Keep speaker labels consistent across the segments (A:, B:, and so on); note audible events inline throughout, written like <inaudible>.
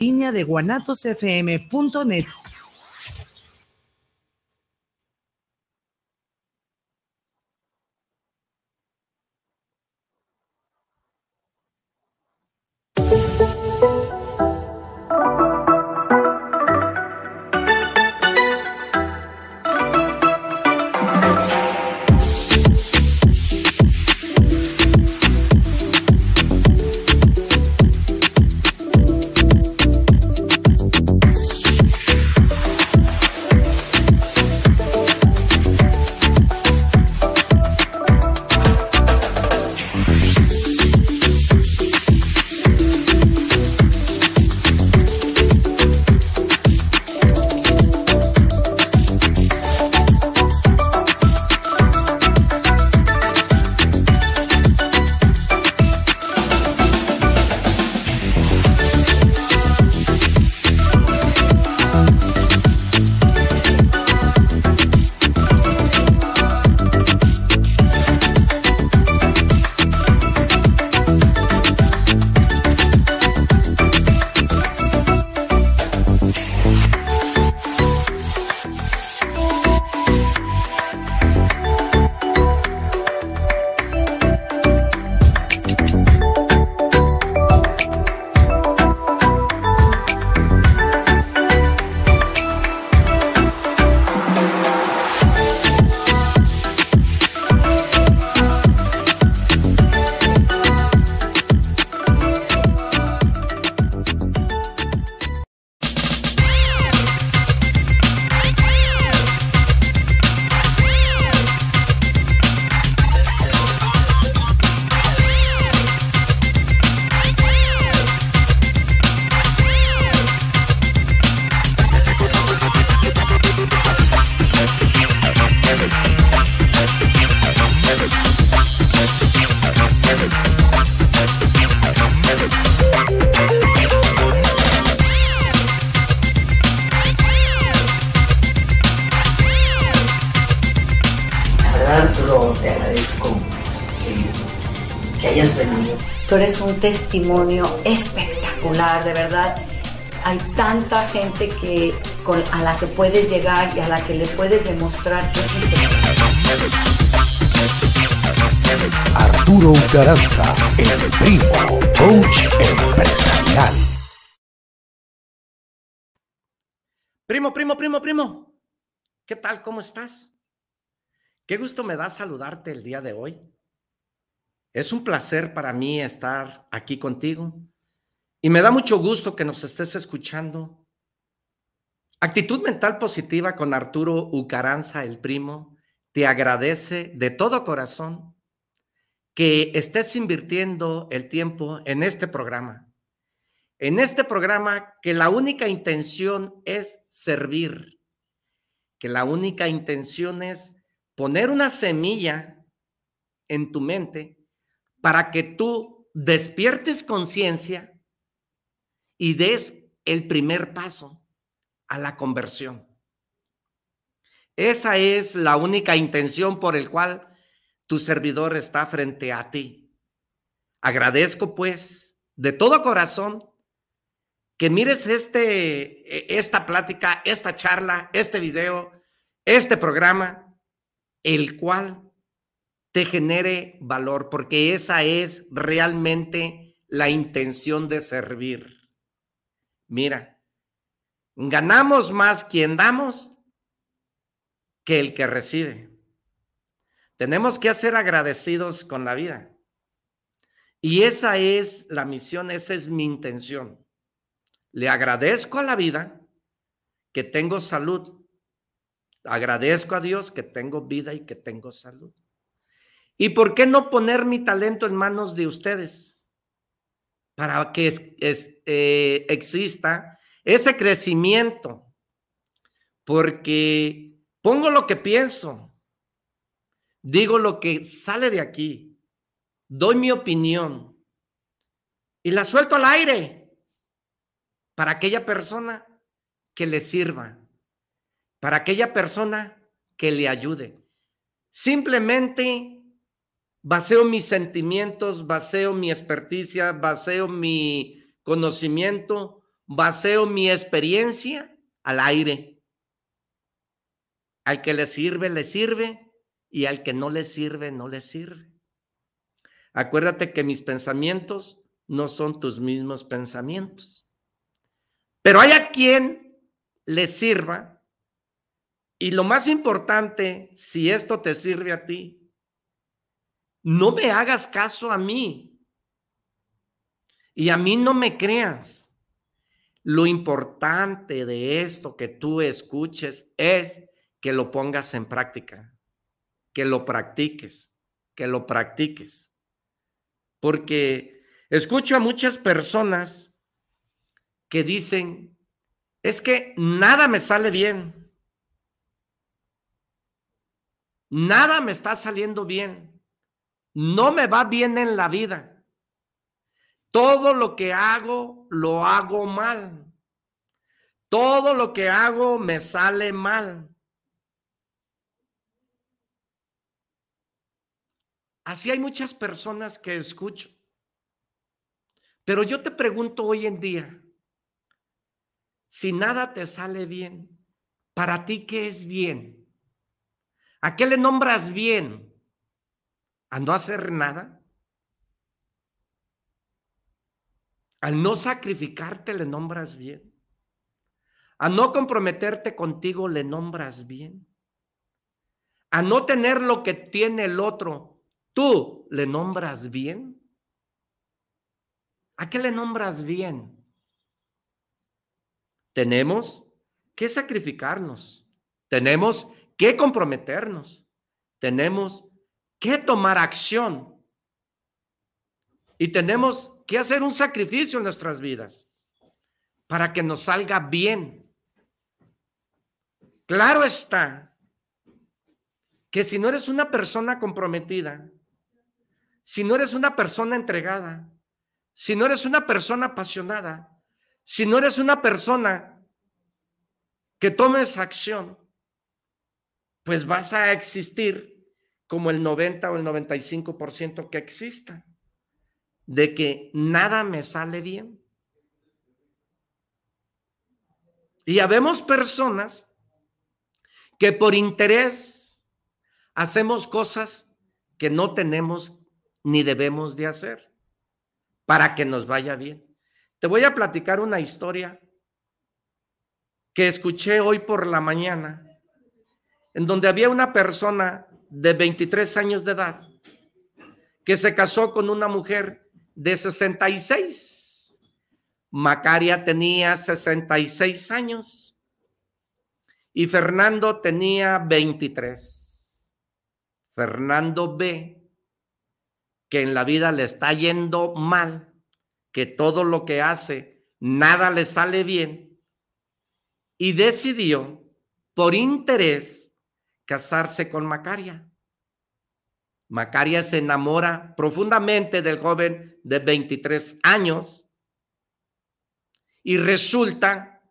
A: línea de guanatosfm.net.
B: testimonio espectacular, de verdad. Hay tanta gente que con, a la que puedes llegar y a la que le puedes demostrar que sí
C: Arturo Garanza, el primo, coach empresarial.
D: Primo, primo, primo, primo. ¿Qué tal? ¿Cómo estás? Qué gusto me da saludarte el día de hoy. Es un placer para mí estar aquí contigo y me da mucho gusto que nos estés escuchando. Actitud mental positiva con Arturo Ucaranza, el primo, te agradece de todo corazón que estés invirtiendo el tiempo en este programa. En este programa que la única intención es servir, que la única intención es poner una semilla en tu mente para que tú despiertes conciencia y des el primer paso a la conversión. Esa es la única intención por el cual tu servidor está frente a ti. Agradezco pues de todo corazón que mires este, e, esta plática, esta charla, este video, este programa, el cual te genere valor, porque esa es realmente la intención de servir. Mira, ganamos más quien damos que el que recibe. Tenemos que ser agradecidos con la vida. Y esa es la misión, esa es mi intención. Le agradezco a la vida que tengo salud. Agradezco a Dios que tengo vida y que tengo salud. ¿Y por qué no poner mi talento en manos de ustedes? Para que eh, exista ese crecimiento. Porque pongo lo que pienso, digo lo que sale de aquí, doy mi opinión y la suelto al aire para aquella persona que le sirva, para aquella persona que le ayude. Simplemente baseo mis sentimientos, baseo mi experticia, baseo mi conocimiento baseo mi experiencia al aire. Al que le sirve, le sirve, y al que no le sirve, no le sirve. Acuérdate que mis pensamientos no son tus mismos pensamientos. Pero hay a quien le sirva. Y lo más importante, si esto te sirve a ti, no me hagas caso a mí. Y a mí no me creas. Lo importante de esto que tú escuches es que lo pongas en práctica, que lo practiques, que lo practiques. Porque escucho a muchas personas que dicen, es que nada me sale bien. Nada me está saliendo bien. No me va bien en la vida. Todo lo que hago, lo hago mal. Todo lo que hago me sale mal. Así hay muchas personas que escucho. Pero yo te pregunto hoy en día, si nada te sale bien, ¿para ti qué es bien? ¿A qué le nombras bien? ¿A no hacer nada? Al no sacrificarte le nombras bien. A no comprometerte contigo le nombras bien. A no tener lo que tiene el otro, tú le nombras bien. ¿A qué le nombras bien? Tenemos que sacrificarnos, tenemos que comprometernos, tenemos que tomar acción y tenemos que hacer un sacrificio en nuestras vidas para que nos salga bien. Claro está que si no eres una persona comprometida, si no eres una persona entregada, si no eres una persona apasionada, si no eres una persona que tomes acción, pues vas a existir como el 90 o el 95% que exista, de que nada me sale bien. Y habemos personas que por interés hacemos cosas que no tenemos ni debemos de hacer para que nos vaya bien. Te voy a platicar una historia que escuché hoy por la mañana, en donde había una persona de 23 años de edad que se casó con una mujer de 66. Macaria tenía 66 años y Fernando tenía 23. Fernando ve que en la vida le está yendo mal que todo lo que hace, nada le sale bien, y decidió, por interés, casarse con Macaria. Macaria se enamora profundamente del joven de 23 años y resulta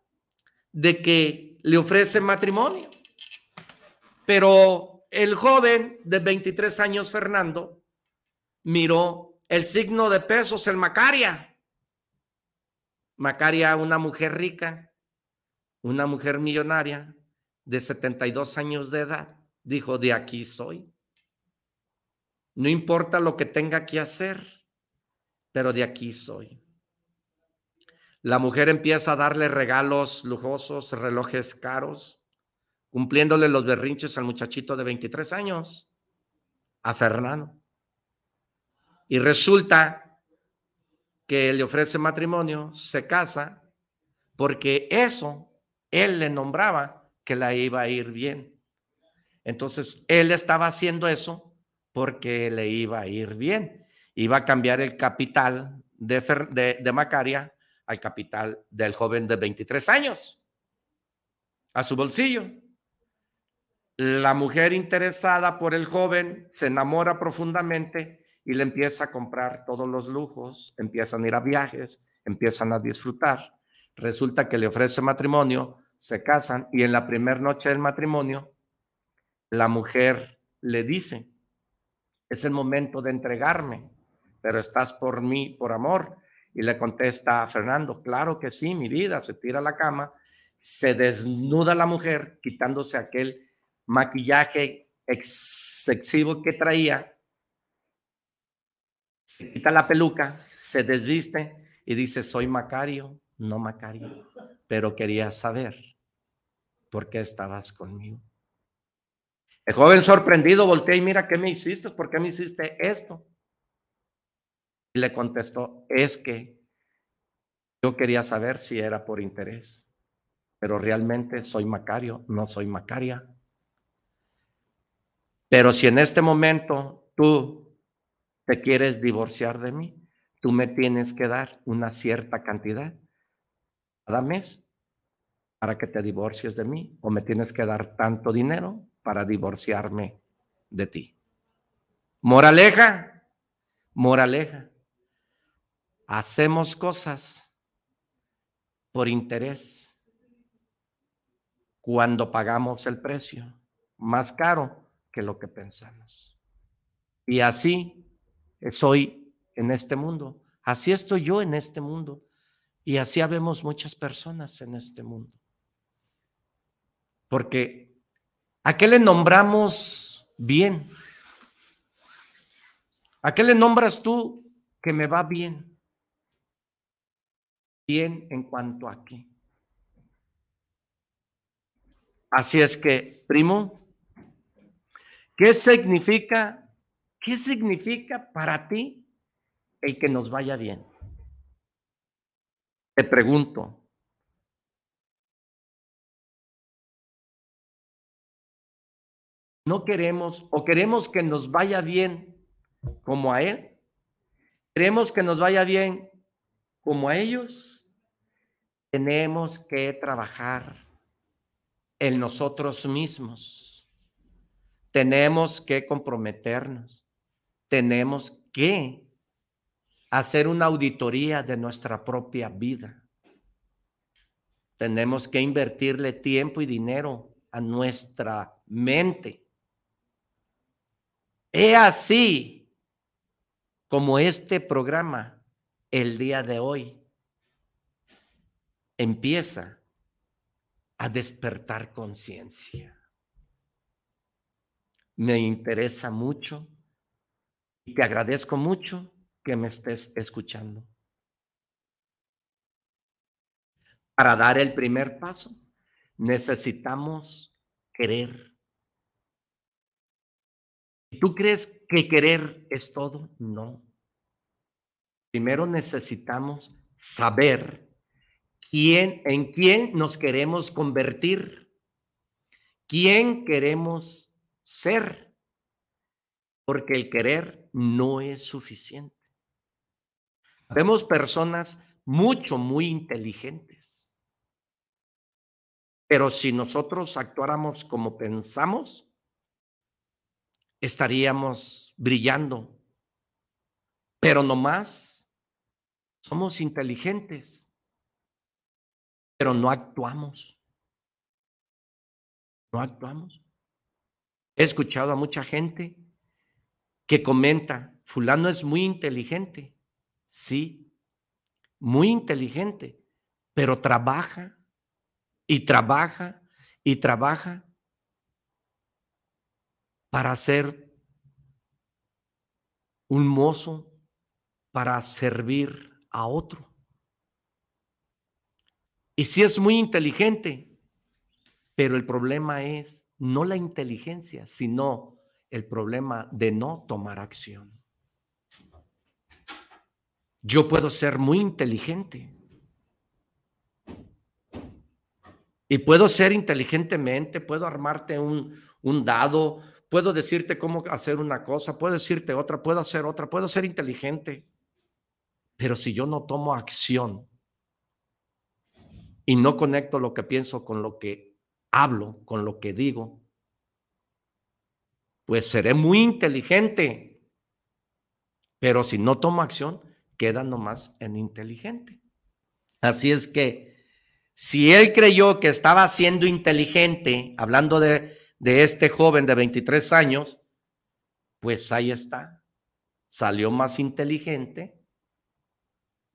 D: de que le ofrece matrimonio. Pero el joven de 23 años, Fernando, miró el signo de pesos, el Macaria, Macaria, una mujer rica, una mujer millonaria de 72 años de edad, dijo, de aquí soy. No importa lo que tenga que hacer, pero de aquí soy. La mujer empieza a darle regalos lujosos, relojes caros, cumpliéndole los berrinches al muchachito de 23 años, a Fernando. Y resulta que le ofrece matrimonio, se casa, porque eso él le nombraba que la iba a ir bien. Entonces, él estaba haciendo eso porque le iba a ir bien. Iba a cambiar el capital de, de, Macaria al capital del joven de 23 años, a su bolsillo. La mujer interesada por el joven se enamora profundamente y le empieza a comprar todos los lujos, empiezan a ir a viajes, empiezan a disfrutar. Resulta que le ofrece matrimonio, se casan y en la primera noche del matrimonio, la mujer le dice, es el momento de entregarme, pero estás por mí, por amor. Y le contesta a Fernando, claro que sí, mi vida, se tira a la cama, se desnuda la mujer quitándose aquel maquillaje excesivo que traía, se quita la peluca, se desviste y dice, soy Macario, no Macario, pero quería saber por qué estabas conmigo. El joven sorprendido voltea y mira, ¿qué me hiciste? ¿Por qué me hiciste esto? Y le contestó, es que yo quería saber si era por interés, pero realmente soy Macario, no soy Macaria. Pero si en este momento tú te quieres divorciar de mí, tú me tienes que dar una cierta cantidad cada mes para que te divorcies de mí o me tienes que dar tanto dinero para divorciarme de ti. Moraleja, moraleja. Hacemos cosas por interés cuando pagamos el precio más caro que lo que pensamos. Y así soy en este mundo. Así estoy yo en este mundo. Y así habemos muchas personas en este mundo. Porque ¿a qué le nombramos bien? ¿A qué le nombras tú que me va bien? Bien en cuanto a qué. Así es que, primo, ¿qué significa? ¿Qué significa para ti el que nos vaya bien? Te pregunto, no queremos o queremos que nos vaya bien como a Él. Queremos que nos vaya bien como a ellos. Tenemos que trabajar en nosotros mismos. Tenemos que comprometernos. Tenemos que hacer una auditoría de nuestra propia vida. Tenemos que invertirle tiempo y dinero a nuestra mente He así como este programa el día de hoy empieza a despertar conciencia. Me interesa mucho y te agradezco mucho que me estés escuchando. Para dar el primer paso, necesitamos querer ¿Tú crees que querer es todo? No. Primero necesitamos saber quién, en quién nos queremos convertir, quién queremos ser, porque el querer no es suficiente. Vemos personas mucho, muy inteligentes, pero si nosotros actuáramos como pensamos, estaríamos brillando. Pero no más, somos inteligentes, pero no actuamos. No actuamos. He escuchado a mucha gente que comenta, fulano es muy inteligente. Sí, muy inteligente, pero trabaja y trabaja y trabaja para ser un mozo, para servir a otro. Y si es muy inteligente, pero el problema es no la inteligencia, sino el problema de no tomar acción. Yo puedo ser muy inteligente. Y puedo ser inteligentemente, puedo armarte un, un dado, Puedo decirte cómo hacer una cosa, puedo decirte otra, puedo hacer otra, puedo ser inteligente. Pero si yo no tomo acción y no conecto lo que pienso con lo que hablo, con lo que digo, pues seré muy inteligente. Pero si no tomo acción, queda nomás en inteligente. Así es que si él creyó que estaba siendo inteligente, hablando de de este joven de 23 años, pues ahí está. Salió más inteligente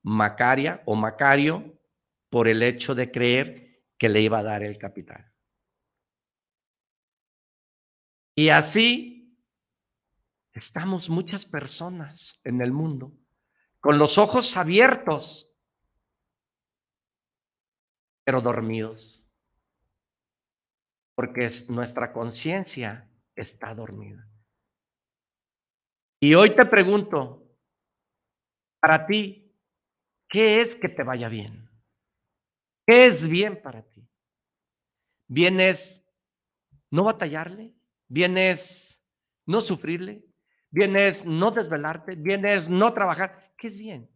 D: Macaria o Macario por el hecho de creer que le iba a dar el capital. Y así estamos muchas personas en el mundo con los ojos abiertos, pero dormidos, porque nuestra conciencia está dormida. Y hoy te pregunto, para ti, ¿qué es que te vaya bien? ¿Qué es bien para ti? ¿Vienes no batallarle? ¿Vienes no sufrirle? ¿Vienes no desvelarte? ¿Vienes no trabajar? ¿Qué es bien?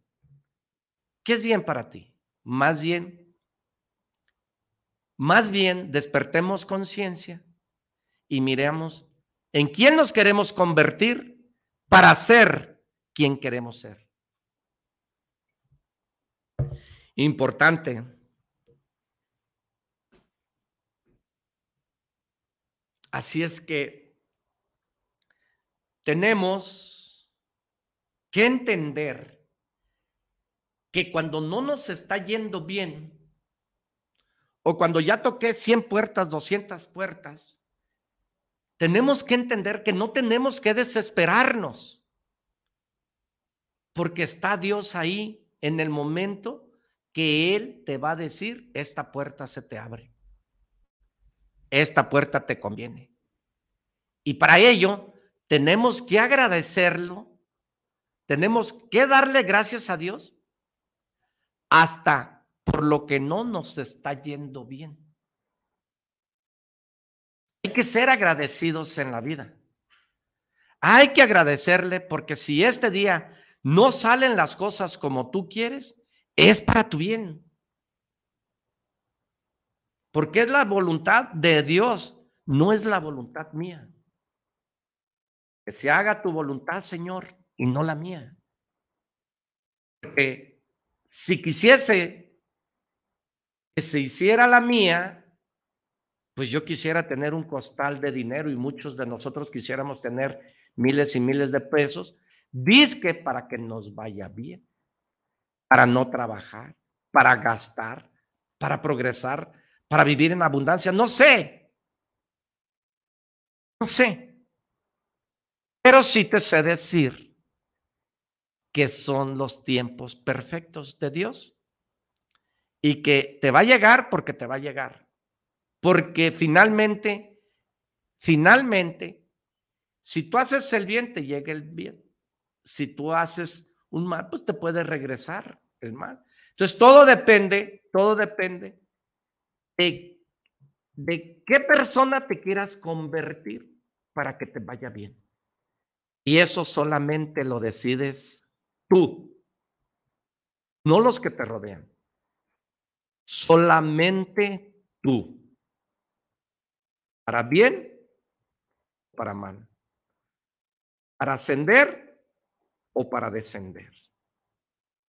D: ¿Qué es bien para ti? Más bien, más bien despertemos conciencia y miremos en quién nos queremos convertir para ser quien queremos ser. Importante. Así es que tenemos que entender que cuando no nos está yendo bien, o cuando ya toqué 100 puertas, 200 puertas, tenemos que entender que no tenemos que desesperarnos, porque está Dios ahí en el momento que Él te va a decir, esta puerta se te abre, esta puerta te conviene. Y para ello tenemos que agradecerlo, tenemos que darle gracias a Dios hasta por lo que no nos está yendo bien. Hay que ser agradecidos en la vida. Hay que agradecerle porque si este día no salen las cosas como tú quieres, es para tu bien. Porque es la voluntad de Dios, no es la voluntad mía. Que se haga tu voluntad, Señor, y no la mía. Porque si quisiese se hiciera la mía, pues yo quisiera tener un costal de dinero y muchos de nosotros quisiéramos tener miles y miles de pesos, disque para que nos vaya bien, para no trabajar, para gastar, para progresar, para vivir en abundancia, no sé, no sé, pero sí te sé decir que son los tiempos perfectos de Dios y que te va a llegar porque te va a llegar porque finalmente, finalmente, si tú haces el bien, te llega el bien. Si tú haces un mal, pues te puede regresar el mal. Entonces, todo depende, todo depende de, de qué persona te quieras convertir para que te vaya bien. Y eso solamente lo decides tú, no los que te rodean. Solamente tú para bien para mal, para ascender o para descender.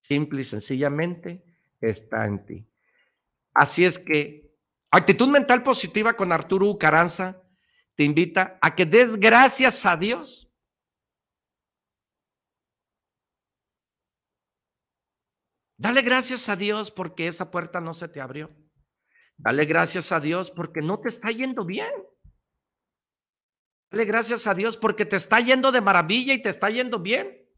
D: Simple y sencillamente está en ti. Así es que actitud mental positiva con Arturo Caranza te invita a que des gracias a Dios. Dale gracias a Dios porque esa puerta no se te abrió. Dale gracias a Dios porque no te está yendo bien. Dale gracias a Dios porque te está yendo de maravilla y te está yendo bien.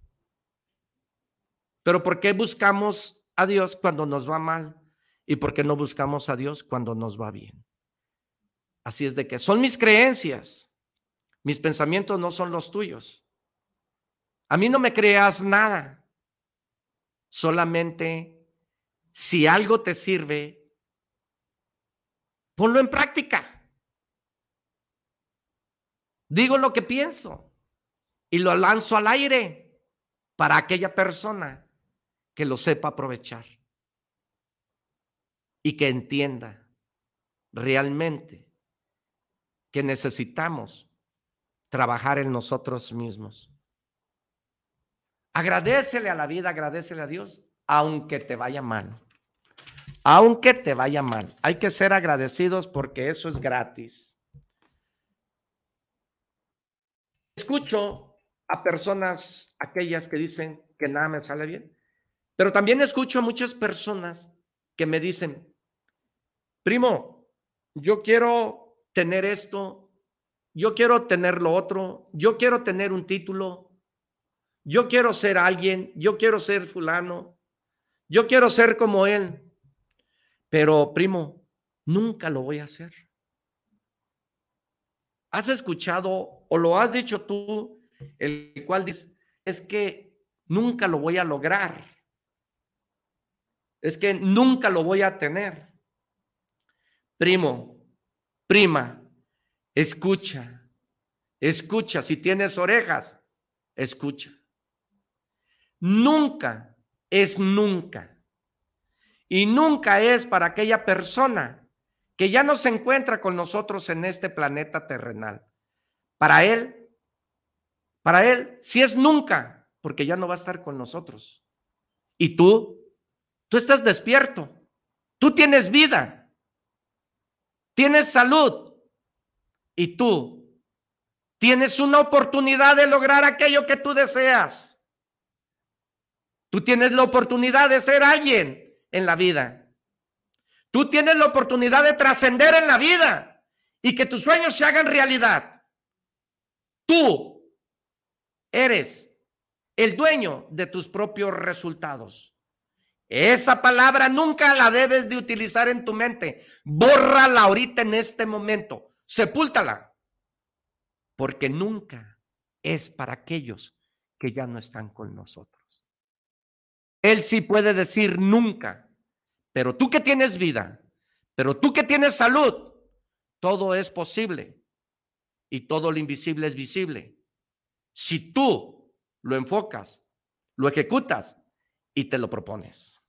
D: Pero ¿por qué buscamos a Dios cuando nos va mal? ¿Y por qué no buscamos a Dios cuando nos va bien? Así es de que son mis creencias. Mis pensamientos no son los tuyos. A mí no me creas nada. Solamente si algo te sirve, Ponlo en práctica. Digo lo que pienso y lo lanzo al aire para aquella persona que lo sepa aprovechar y que entienda realmente que necesitamos trabajar en nosotros mismos. Agradecele a la vida, agradecele a Dios, aunque te vaya mal aunque te vaya mal. Hay que ser agradecidos porque eso es gratis. Escucho a personas, aquellas que dicen que nada me sale bien, Pero también escucho a muchas personas que me dicen, primo, yo quiero tener esto, yo quiero tener lo otro, yo quiero tener un título, yo quiero ser alguien, yo quiero ser fulano, yo quiero ser como él. Pero, primo, nunca lo voy a hacer. ¿Has escuchado o lo has dicho tú, el cual dice, es que nunca lo voy a lograr? Es que nunca lo voy a tener. Primo, prima, escucha, escucha. Si tienes orejas, escucha. Nunca es nunca. Y nunca es para aquella persona que ya no se encuentra con nosotros en este planeta terrenal. Para él, para él, si es nunca, porque ya no va a estar con nosotros. Y tú, tú estás despierto, tú tienes vida, tienes salud y tú tienes una oportunidad de lograr aquello que tú deseas. Tú tienes la oportunidad de ser alguien en la vida. Tú tienes la oportunidad de trascender en la vida y que tus sueños se hagan realidad. Tú eres el dueño de tus propios resultados. Esa palabra nunca la debes de utilizar en tu mente. Bórrala ahorita en este momento. Sepúltala. Porque nunca es para aquellos que ya no están con nosotros. Él sí puede decir nunca, pero tú que tienes vida, pero tú que tienes salud, todo es posible y todo lo invisible es visible. Si tú lo enfocas, lo ejecutas y te lo propones.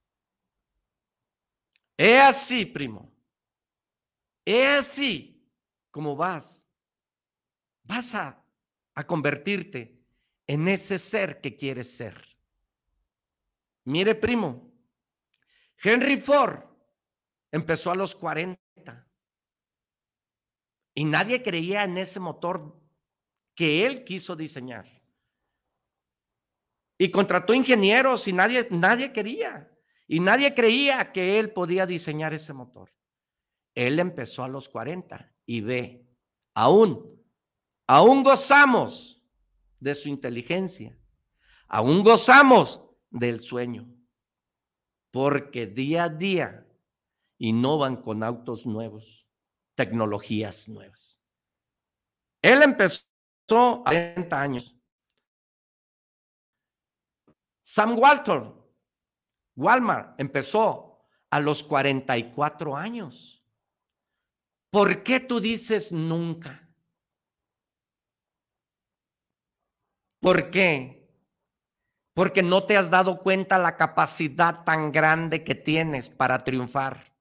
D: Es así, primo. Es así como vas. Vas a, a convertirte en ese ser que quieres ser. Mire, primo, Henry Ford empezó a los 40 y nadie creía en ese motor que él quiso diseñar. Y contrató ingenieros y nadie, nadie quería. Y nadie creía que él podía diseñar ese motor. Él empezó a los 40 y ve, aún, aún gozamos de su inteligencia, aún gozamos del sueño, porque día a día innovan con autos nuevos, tecnologías nuevas. Él empezó a 40 años. Sam Walter, Walmart, empezó a los 44 años. ¿Por qué tú dices nunca? ¿Por qué? Porque no te has dado cuenta la capacidad tan grande que tienes para triunfar.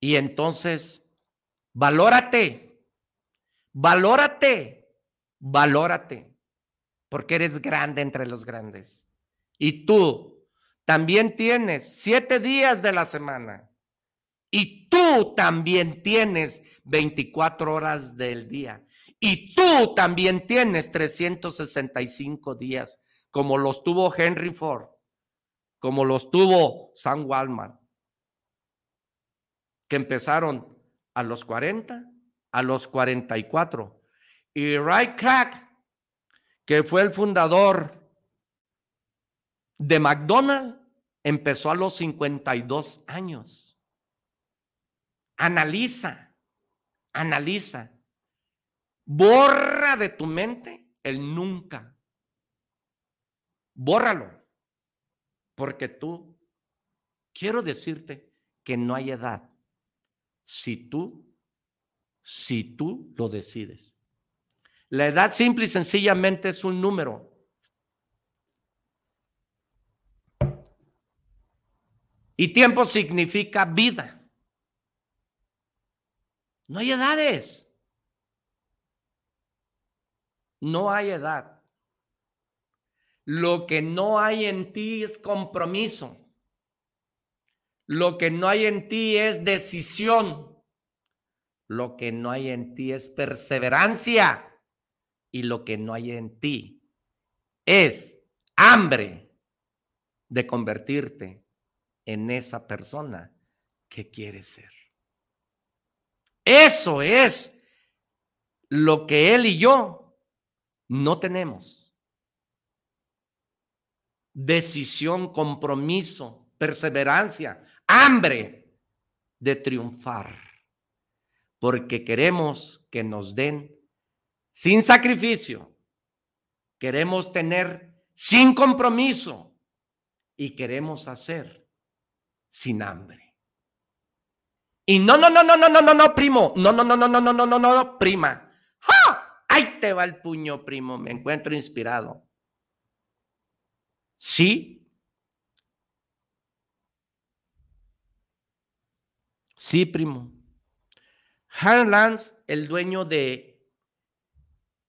D: Y entonces, valórate, valórate, valórate, porque eres grande entre los grandes. Y tú también tienes siete días de la semana. Y tú también tienes 24 horas del día. Y tú también tienes 365 días, como los tuvo Henry Ford, como los tuvo Sam Walmart, que empezaron a los 40, a los 44. Y Ray Crack, que fue el fundador de McDonald's, empezó a los 52 años. Analiza, analiza. Borra de tu mente el nunca. Bórralo. Porque tú, quiero decirte que no hay edad. Si tú, si tú lo decides. La edad simple y sencillamente es un número. Y tiempo significa vida. No hay edades. No hay edad. Lo que no hay en ti es compromiso. Lo que no hay en ti es decisión. Lo que no hay en ti es perseverancia. Y lo que no hay en ti es hambre de convertirte en esa persona que quieres ser. Eso es lo que él y yo no tenemos. Decisión, compromiso, perseverancia, hambre de triunfar. Porque queremos que nos den sin sacrificio. Queremos tener sin compromiso. Y queremos hacer sin hambre. Y no, no, no, no, no, no, no, no, primo. No, no, no, no, no, no, no, no, no, prima. ¡Ja! Ahí te va el puño, primo. Me encuentro inspirado. Sí. Sí, primo. Han Lance, el dueño de,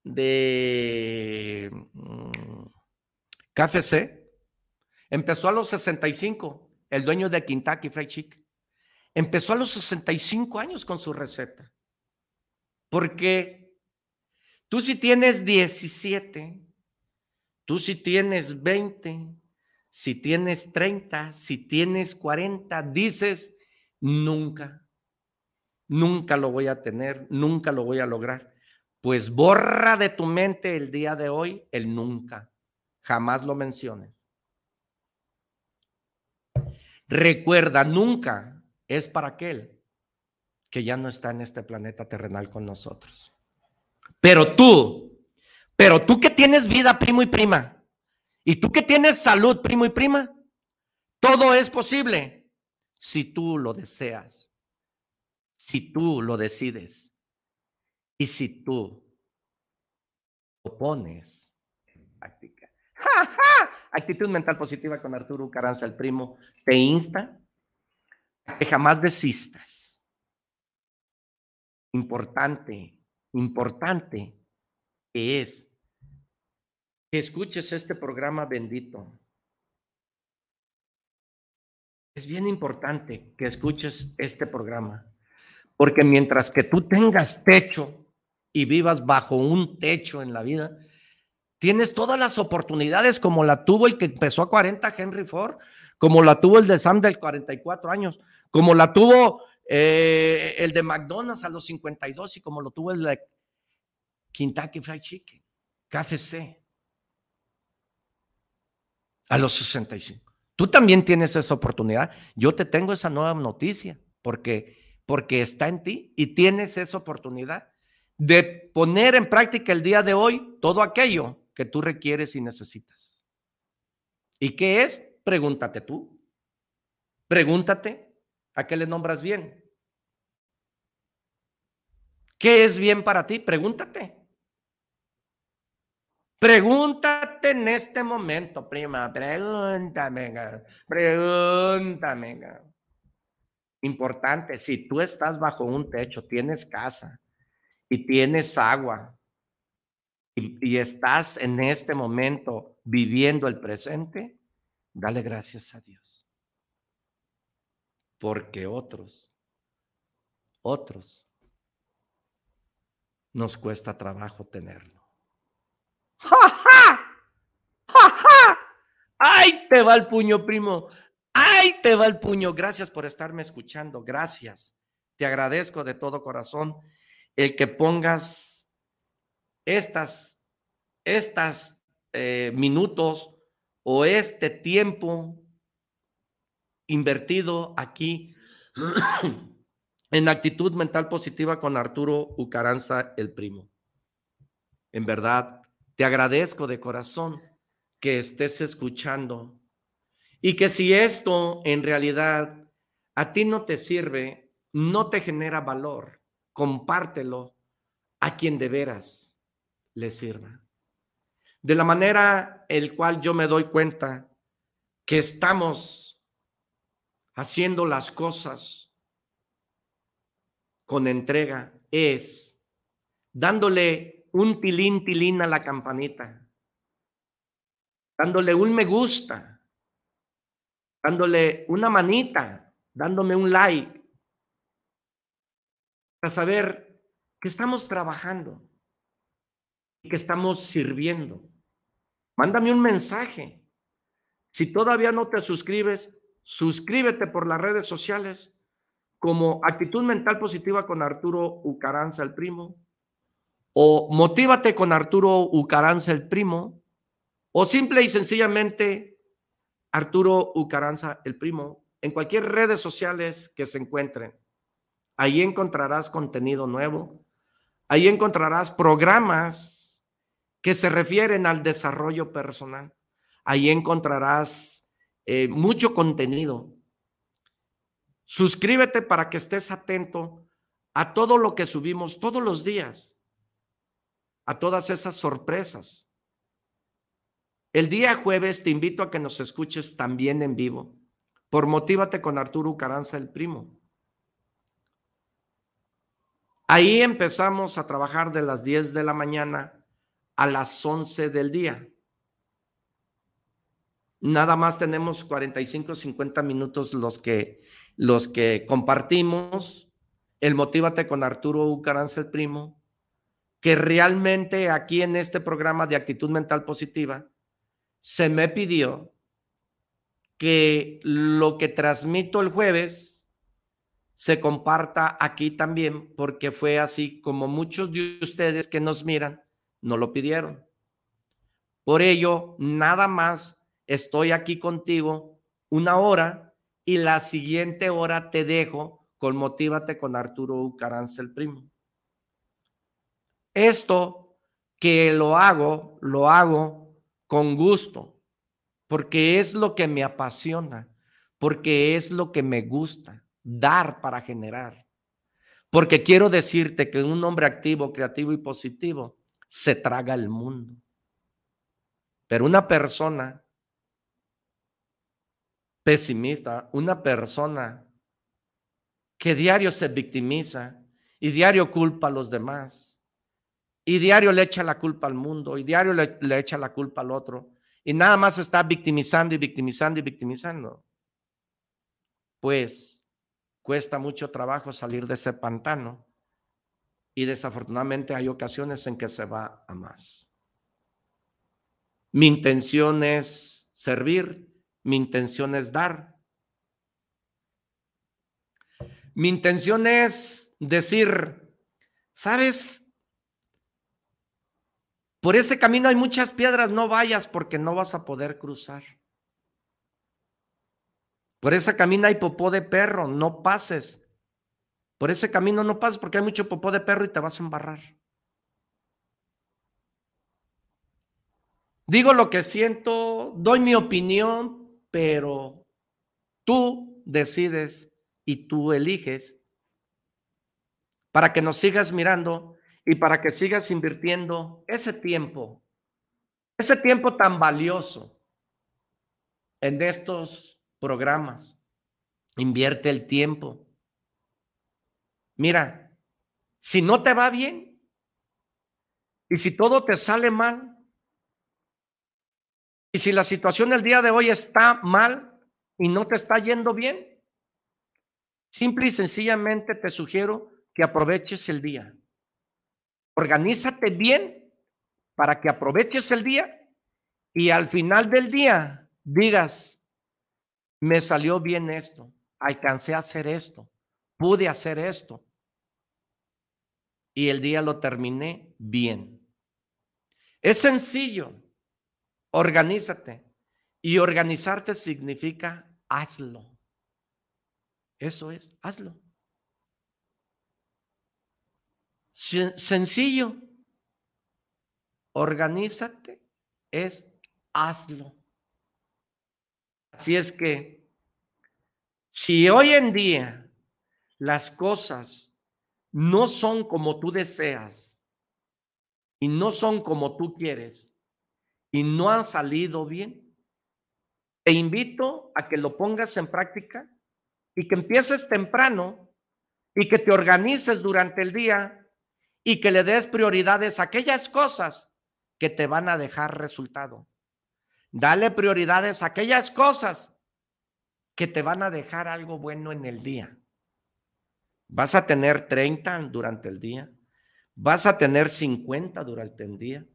D: de mm, KFC, empezó a los 65, el dueño de Kentucky Fried Chicken. Empezó a los 65 años con su receta. Porque tú si tienes 17, tú si tienes 20, si tienes 30, si tienes 40, dices, nunca, nunca lo voy a tener, nunca lo voy a lograr. Pues borra de tu mente el día de hoy el nunca. Jamás lo menciones. Recuerda, nunca es para aquel que ya no está en este planeta terrenal con nosotros. Pero tú, pero tú que tienes vida, primo y prima, y tú que tienes salud, primo y prima, todo es posible si tú lo deseas, si tú lo decides y si tú lo pones en práctica. <laughs> Actitud mental positiva con Arturo Caranza, el primo, te insta que jamás desistas. Importante, importante es que escuches este programa bendito. Es bien importante que escuches este programa, porque mientras que tú tengas techo y vivas bajo un techo en la vida, tienes todas las oportunidades como la tuvo el que empezó a 40 Henry Ford, como la tuvo el de Sam del 44 años, como la tuvo eh, el de McDonald's a los 52 y como lo tuvo el de Kentucky Fried Chicken, KFC, a los 65. Tú también tienes esa oportunidad. Yo te tengo esa nueva noticia porque, porque está en ti y tienes esa oportunidad de poner en práctica el día de hoy todo aquello que tú requieres y necesitas. ¿Y qué es? Pregúntate tú. Pregúntate a qué le nombras bien. ¿Qué es bien para ti? Pregúntate. Pregúntate en este momento, prima. Pregúntame. Pregúntame. Importante, si tú estás bajo un techo, tienes casa y tienes agua y, y estás en este momento viviendo el presente, Dale gracias a Dios. Porque otros, otros, nos cuesta trabajo tenerlo. ¡Ja, ja! ¡Ja, ja! ¡Ay, te va el puño, primo! ¡Ay, te va el puño! Gracias por estarme escuchando. Gracias. Te agradezco de todo corazón el que pongas estas, estas eh, minutos o este tiempo invertido aquí en actitud mental positiva con Arturo Ucaranza, el primo. En verdad, te agradezco de corazón que estés escuchando y que si esto en realidad a ti no te sirve, no te genera valor, compártelo a quien de veras le sirva de la manera el cual yo me doy cuenta que estamos haciendo las cosas con entrega es dándole un tilín tilín a la campanita, dándole un me gusta, dándole una manita, dándome un like, para saber que estamos trabajando y que estamos sirviendo. Mándame un mensaje. Si todavía no te suscribes, suscríbete por las redes sociales como Actitud Mental Positiva con Arturo Ucaranza, el primo, o Motívate con Arturo Ucaranza, el primo, o simple y sencillamente Arturo Ucaranza, el primo, en cualquier redes sociales que se encuentren. Ahí encontrarás contenido nuevo, ahí encontrarás programas que se refieren al desarrollo personal. Ahí encontrarás eh, mucho contenido. Suscríbete para que estés atento a todo lo que subimos todos los días, a todas esas sorpresas. El día jueves te invito a que nos escuches también en vivo por Motívate con Arturo Caranza, el primo. Ahí empezamos a trabajar de las 10 de la mañana a las 11 del día. Nada más tenemos 45, 50 minutos los que, los que compartimos. El Motívate con Arturo Ucaranza, el primo, que realmente aquí en este programa de actitud mental positiva se me pidió que lo que transmito el jueves se comparta aquí también, porque fue así como muchos de ustedes que nos miran no lo pidieron. Por ello, nada más estoy aquí contigo una hora y la siguiente hora te dejo con Motívate con Arturo Ucaranza el primo. Esto que lo hago, lo hago con gusto, porque es lo que me apasiona, porque es lo que me gusta, dar para generar. Porque quiero decirte que un hombre activo, creativo y positivo se traga el mundo. Pero una persona pesimista, una persona que diario se victimiza y diario culpa a los demás y diario le echa la culpa al mundo y diario le, echa la culpa al otro y nada más está victimizando y victimizando y victimizando, pues cuesta mucho trabajo salir de ese pantano y desafortunadamente hay ocasiones en que se va a más. Mi intención es servir, mi intención es dar. Mi intención es decir, ¿sabes? Por ese camino hay muchas piedras, no vayas porque no vas a poder cruzar. Por ese camino hay popó de perro, no pases. Por ese camino no pases porque hay mucho popó de perro y te vas a embarrar. Digo lo que siento, doy mi opinión, pero tú decides y tú eliges para que nos sigas mirando y para que sigas invirtiendo ese tiempo, ese tiempo tan valioso en estos programas. Invierte el tiempo. Mira, si no te va bien y si todo te sale mal, y si la situación el día de hoy está mal y no te está yendo bien, simple y sencillamente te sugiero que aproveches el día. Organízate bien para que aproveches el día y al final del día digas, me salió bien esto, alcancé a hacer esto, pude hacer esto. Y el día lo terminé bien. Es sencillo. Organízate. Y organizarte significa hazlo. Eso es, hazlo. Sencillo. Organízate es hazlo. Así es que si hoy en día las cosas no son como tú deseas y no son como tú quieres, y no han salido bien, te invito a que lo pongas en práctica y que empieces temprano y que te organices durante el día y que le des prioridades a aquellas cosas que te van a dejar resultado. Dale prioridades a aquellas cosas que te van a dejar algo bueno en el día. Vas a tener 30 durante el día, vas a tener 50 durante el día,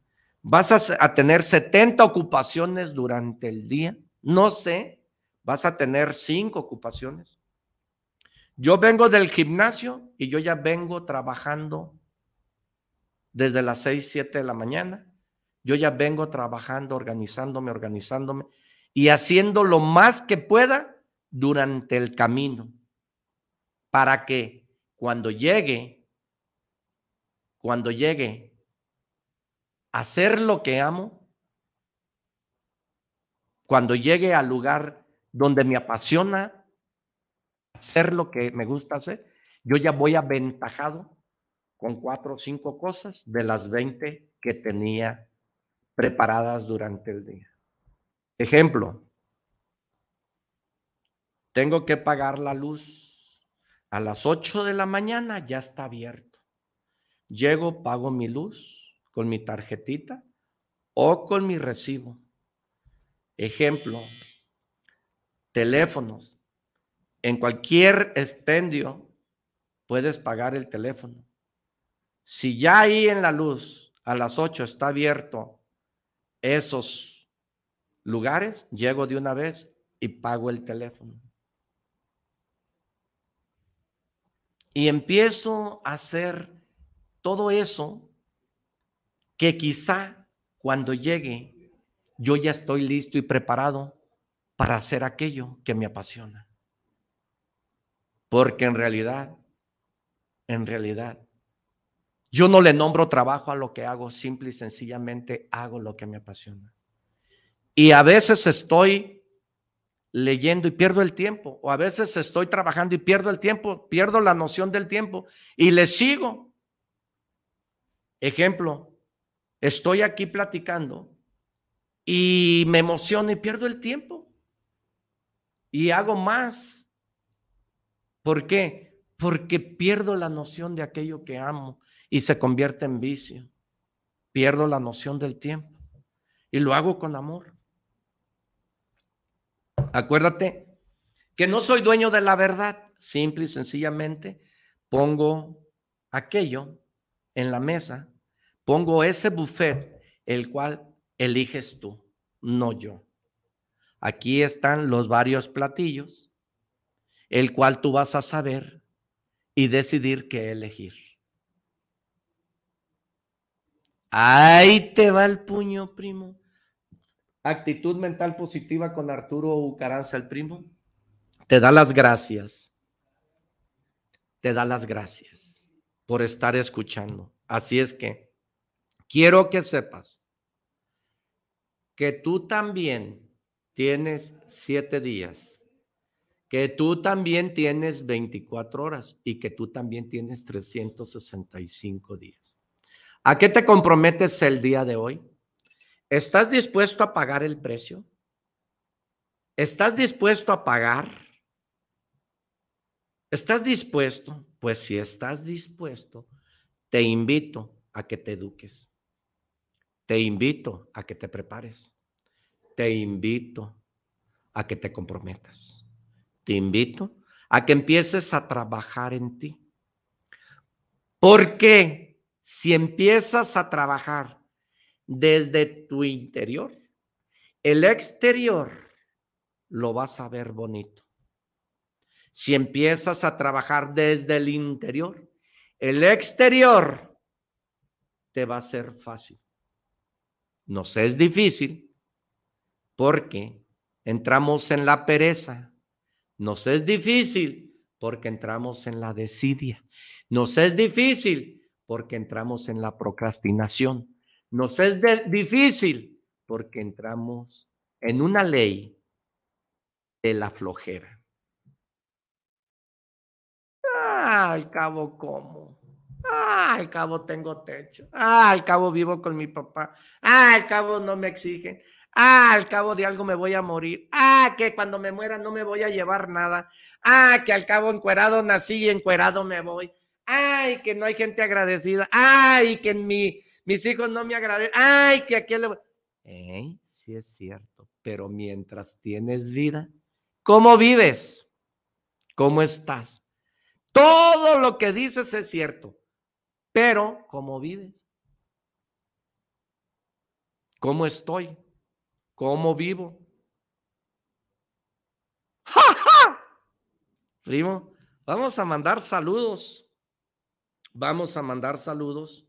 D: ¿Vas a, tener 70 ocupaciones durante el día? no sé, vas a tener cinco ocupaciones. Yo vengo del gimnasio y yo ya vengo trabajando desde las 6, 7 de la mañana. Yo ya vengo trabajando, organizándome, organizándome y haciendo lo más que pueda durante el camino para que cuando llegue, cuando llegue hacer lo que amo, cuando llegue al lugar donde me apasiona hacer lo que me gusta hacer, yo ya voy aventajado con cuatro o cinco cosas de las 20 que tenía preparadas durante el día. Ejemplo, tengo que pagar la luz a las 8 de la mañana, ya está abierto. Llego, pago mi luz con mi tarjetita o con mi recibo. Ejemplo, teléfonos. En cualquier expendio puedes pagar el teléfono. Si ya ahí en la luz a las 8 está abierto esos lugares, llego de una vez y pago el teléfono. Y empiezo a hacer todo eso que quizá cuando llegue yo ya estoy listo y preparado para hacer aquello que me apasiona. Porque en realidad, en realidad, yo no le nombro trabajo a lo que hago, simple y sencillamente hago lo que me apasiona. Y a veces estoy leyendo y pierdo el tiempo, o a veces estoy trabajando y pierdo el tiempo, pierdo la noción del tiempo y le sigo. Ejemplo, estoy aquí platicando y me emociono y pierdo el tiempo y hago más. ¿Por qué? Porque pierdo la noción de aquello que amo y se convierte en vicio. Pierdo la noción del tiempo y lo hago con amor. Acuérdate que no soy dueño de la verdad, simple y sencillamente pongo aquello en la mesa, pongo ese buffet, el cual eliges tú, no yo. Aquí están los varios platillos, el cual tú vas a saber y decidir qué elegir. Ahí te va el puño, primo. Actitud mental positiva con Arturo Ucaranza, el primo. Te da las gracias. Te da las gracias por estar escuchando. Así es que quiero que sepas que tú también tienes siete días, que tú también tienes 24 horas y que tú también tienes 365 días. ¿A qué te comprometes el día de hoy? ¿Estás dispuesto a pagar el precio? ¿Estás dispuesto a pagar? ¿Estás dispuesto? Pues si estás dispuesto, te invito a que te eduques. Te invito a que te prepares. Te invito a que te comprometas. Te invito a que empieces a trabajar en ti. ¿Por qué? Si empiezas a trabajar desde tu interior, el exterior lo vas a ver bonito. Si empiezas a trabajar desde el interior, el exterior te va a ser fácil. Nos es difícil porque entramos en la pereza. Nos es difícil porque entramos en la desidia. Nos es difícil porque entramos en la procrastinación. Nos es difícil porque entramos en una ley de la flojera. Al cabo, ¿cómo? Ah, al cabo tengo techo. Ah, al cabo vivo con mi papá. Ah, al cabo no me exigen. Al cabo de algo me voy a morir. Ah, que cuando me muera no me voy a llevar nada. Ah, que al cabo encuerado nací y encuerado me voy. Ay, que no hay gente agradecida. Ay, que mi, mis hijos no me agradecen. Ay, que aquí le... Eh, sí es cierto, pero mientras tienes vida, ¿cómo vives? ¿Cómo estás? Todo lo que dices es cierto, pero cómo vives, cómo estoy, cómo vivo. ¡Ja! Primo, vamos a mandar saludos. Vamos a mandar saludos.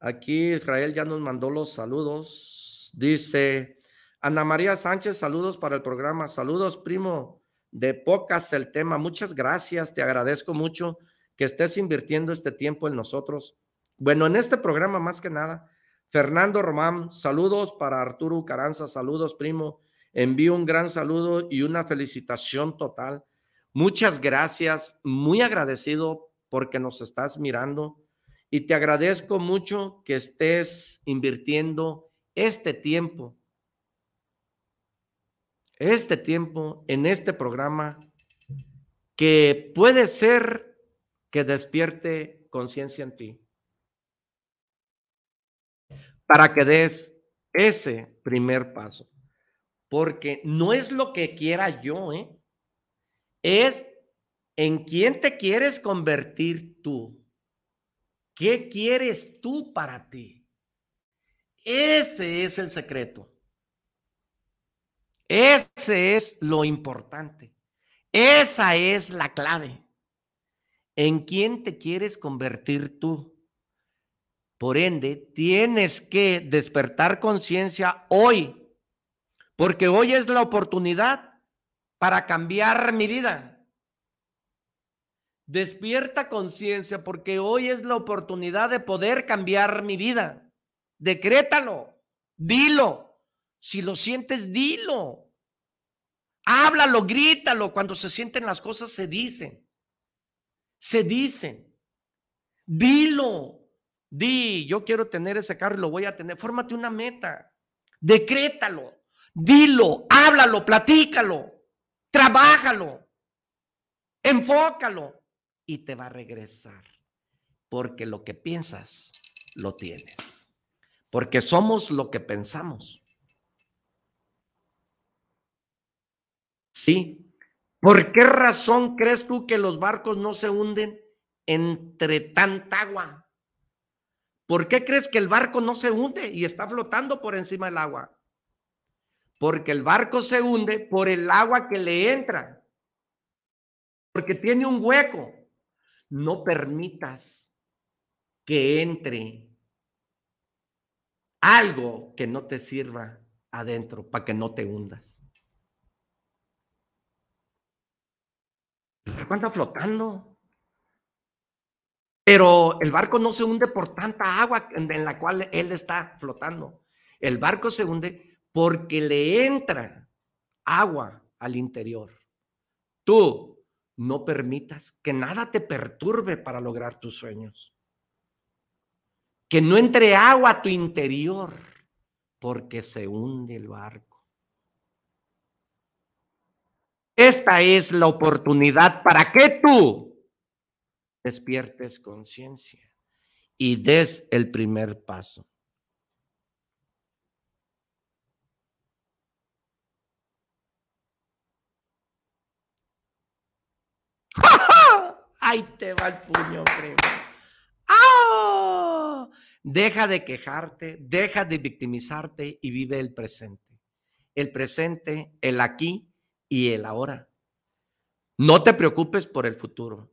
D: Aquí Israel ya nos mandó los saludos. Dice Ana María Sánchez, saludos para el programa. Saludos, primo. De pocas el tema. Muchas gracias, te agradezco mucho que estés invirtiendo este tiempo en nosotros. Bueno, en este programa más que nada. Fernando Román, saludos para Arturo Caranza. Saludos, primo. Envío un gran saludo y una felicitación total. Muchas gracias. Muy agradecido porque nos estás mirando y te agradezco mucho que estés invirtiendo este tiempo, este tiempo en este programa que puede ser que despierte conciencia en ti para que des ese primer paso. Porque no es lo que quiera yo, ¿eh? es en quién te quieres convertir tú. ¿Qué quieres tú para ti? Ese es el secreto. Ese es lo importante. Esa es la clave. ¿En quién te quieres convertir tú? Por ende, tienes que despertar conciencia hoy, porque hoy es la oportunidad para cambiar mi vida. Despierta conciencia porque hoy es la oportunidad de poder cambiar mi vida. Decrétalo, dilo. Si lo sientes, dilo. Háblalo, grítalo. Cuando se sienten las cosas, se dicen. Se dicen. Dilo. Di, yo quiero tener ese carro y lo voy a tener. Fórmate una meta. Decrétalo. Dilo, háblalo, platícalo. Trabájalo. Enfócalo y te va a regresar. Porque lo que piensas, lo tienes. Porque somos lo que pensamos. Sí. ¿Por qué razón crees tú que los barcos no se hunden entre tanta agua? ¿Por qué crees que el barco no se hunde y está flotando por encima del agua? Porque el barco se hunde por el agua que le entra. Porque tiene un hueco no permitas que entre algo que no te sirva adentro para que no te hundas. El barco anda flotando. Pero el barco no se hunde por tanta agua en la cual él está flotando. El barco se hunde porque le entra agua al interior. Tú no permitas que nada te perturbe para lograr tus sueños. Que no entre agua a tu interior porque se hunde el barco. Esta es la oportunidad para que tú despiertes conciencia y des el primer paso. <laughs> Ahí te va el puño, primo. ¡Ah! Deja de quejarte, deja de victimizarte y vive el presente. El presente, el aquí y el ahora. No te preocupes por el futuro.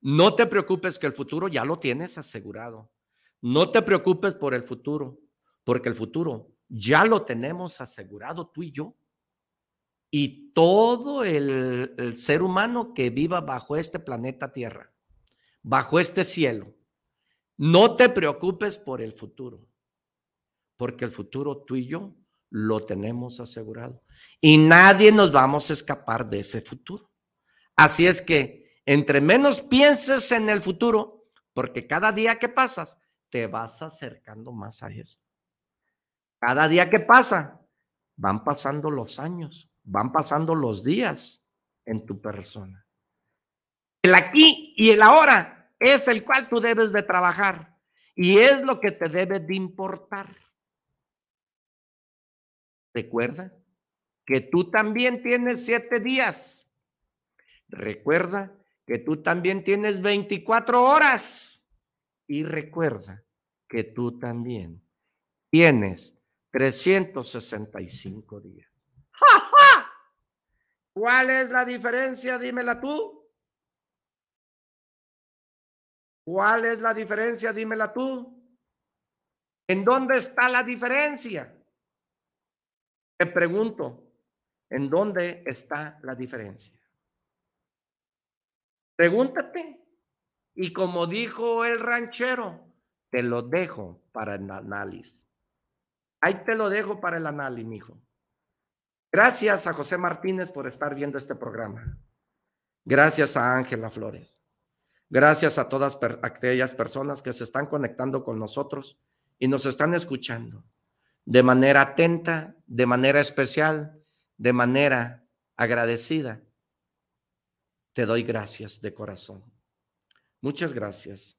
D: No te preocupes que el futuro ya lo tienes asegurado. No te preocupes por el futuro, porque el futuro ya lo tenemos asegurado tú y yo y todo el, ser humano que viva bajo este planeta Tierra, bajo este cielo. No te preocupes por el futuro, porque el futuro tú y yo lo tenemos asegurado. Y nadie nos vamos a escapar de ese futuro. Así es que entre menos pienses en el futuro, porque cada día que pasas, te vas acercando más a eso. Cada día que pasa, van pasando los años van pasando los días en tu persona. El aquí y el ahora es el cual tú debes de trabajar y es lo que te debe de importar. Recuerda que tú también tienes siete días. Recuerda que tú también tienes 24 horas. Y recuerda que tú también tienes 365 días. ¿Cuál es la diferencia? Dímela tú. ¿Cuál es la diferencia? Dímela tú. ¿En dónde está la diferencia? Te pregunto, ¿en dónde está la diferencia? Pregúntate. Y como dijo el ranchero, te lo dejo para el análisis. Ahí te lo dejo para el análisis, mijo. Gracias a José Martínez por estar viendo este programa. Gracias a Ángela Flores. Gracias a todas aquellas personas que se están conectando con nosotros y nos están escuchando de manera atenta, de manera especial, de manera agradecida. Te doy gracias de corazón. Muchas gracias.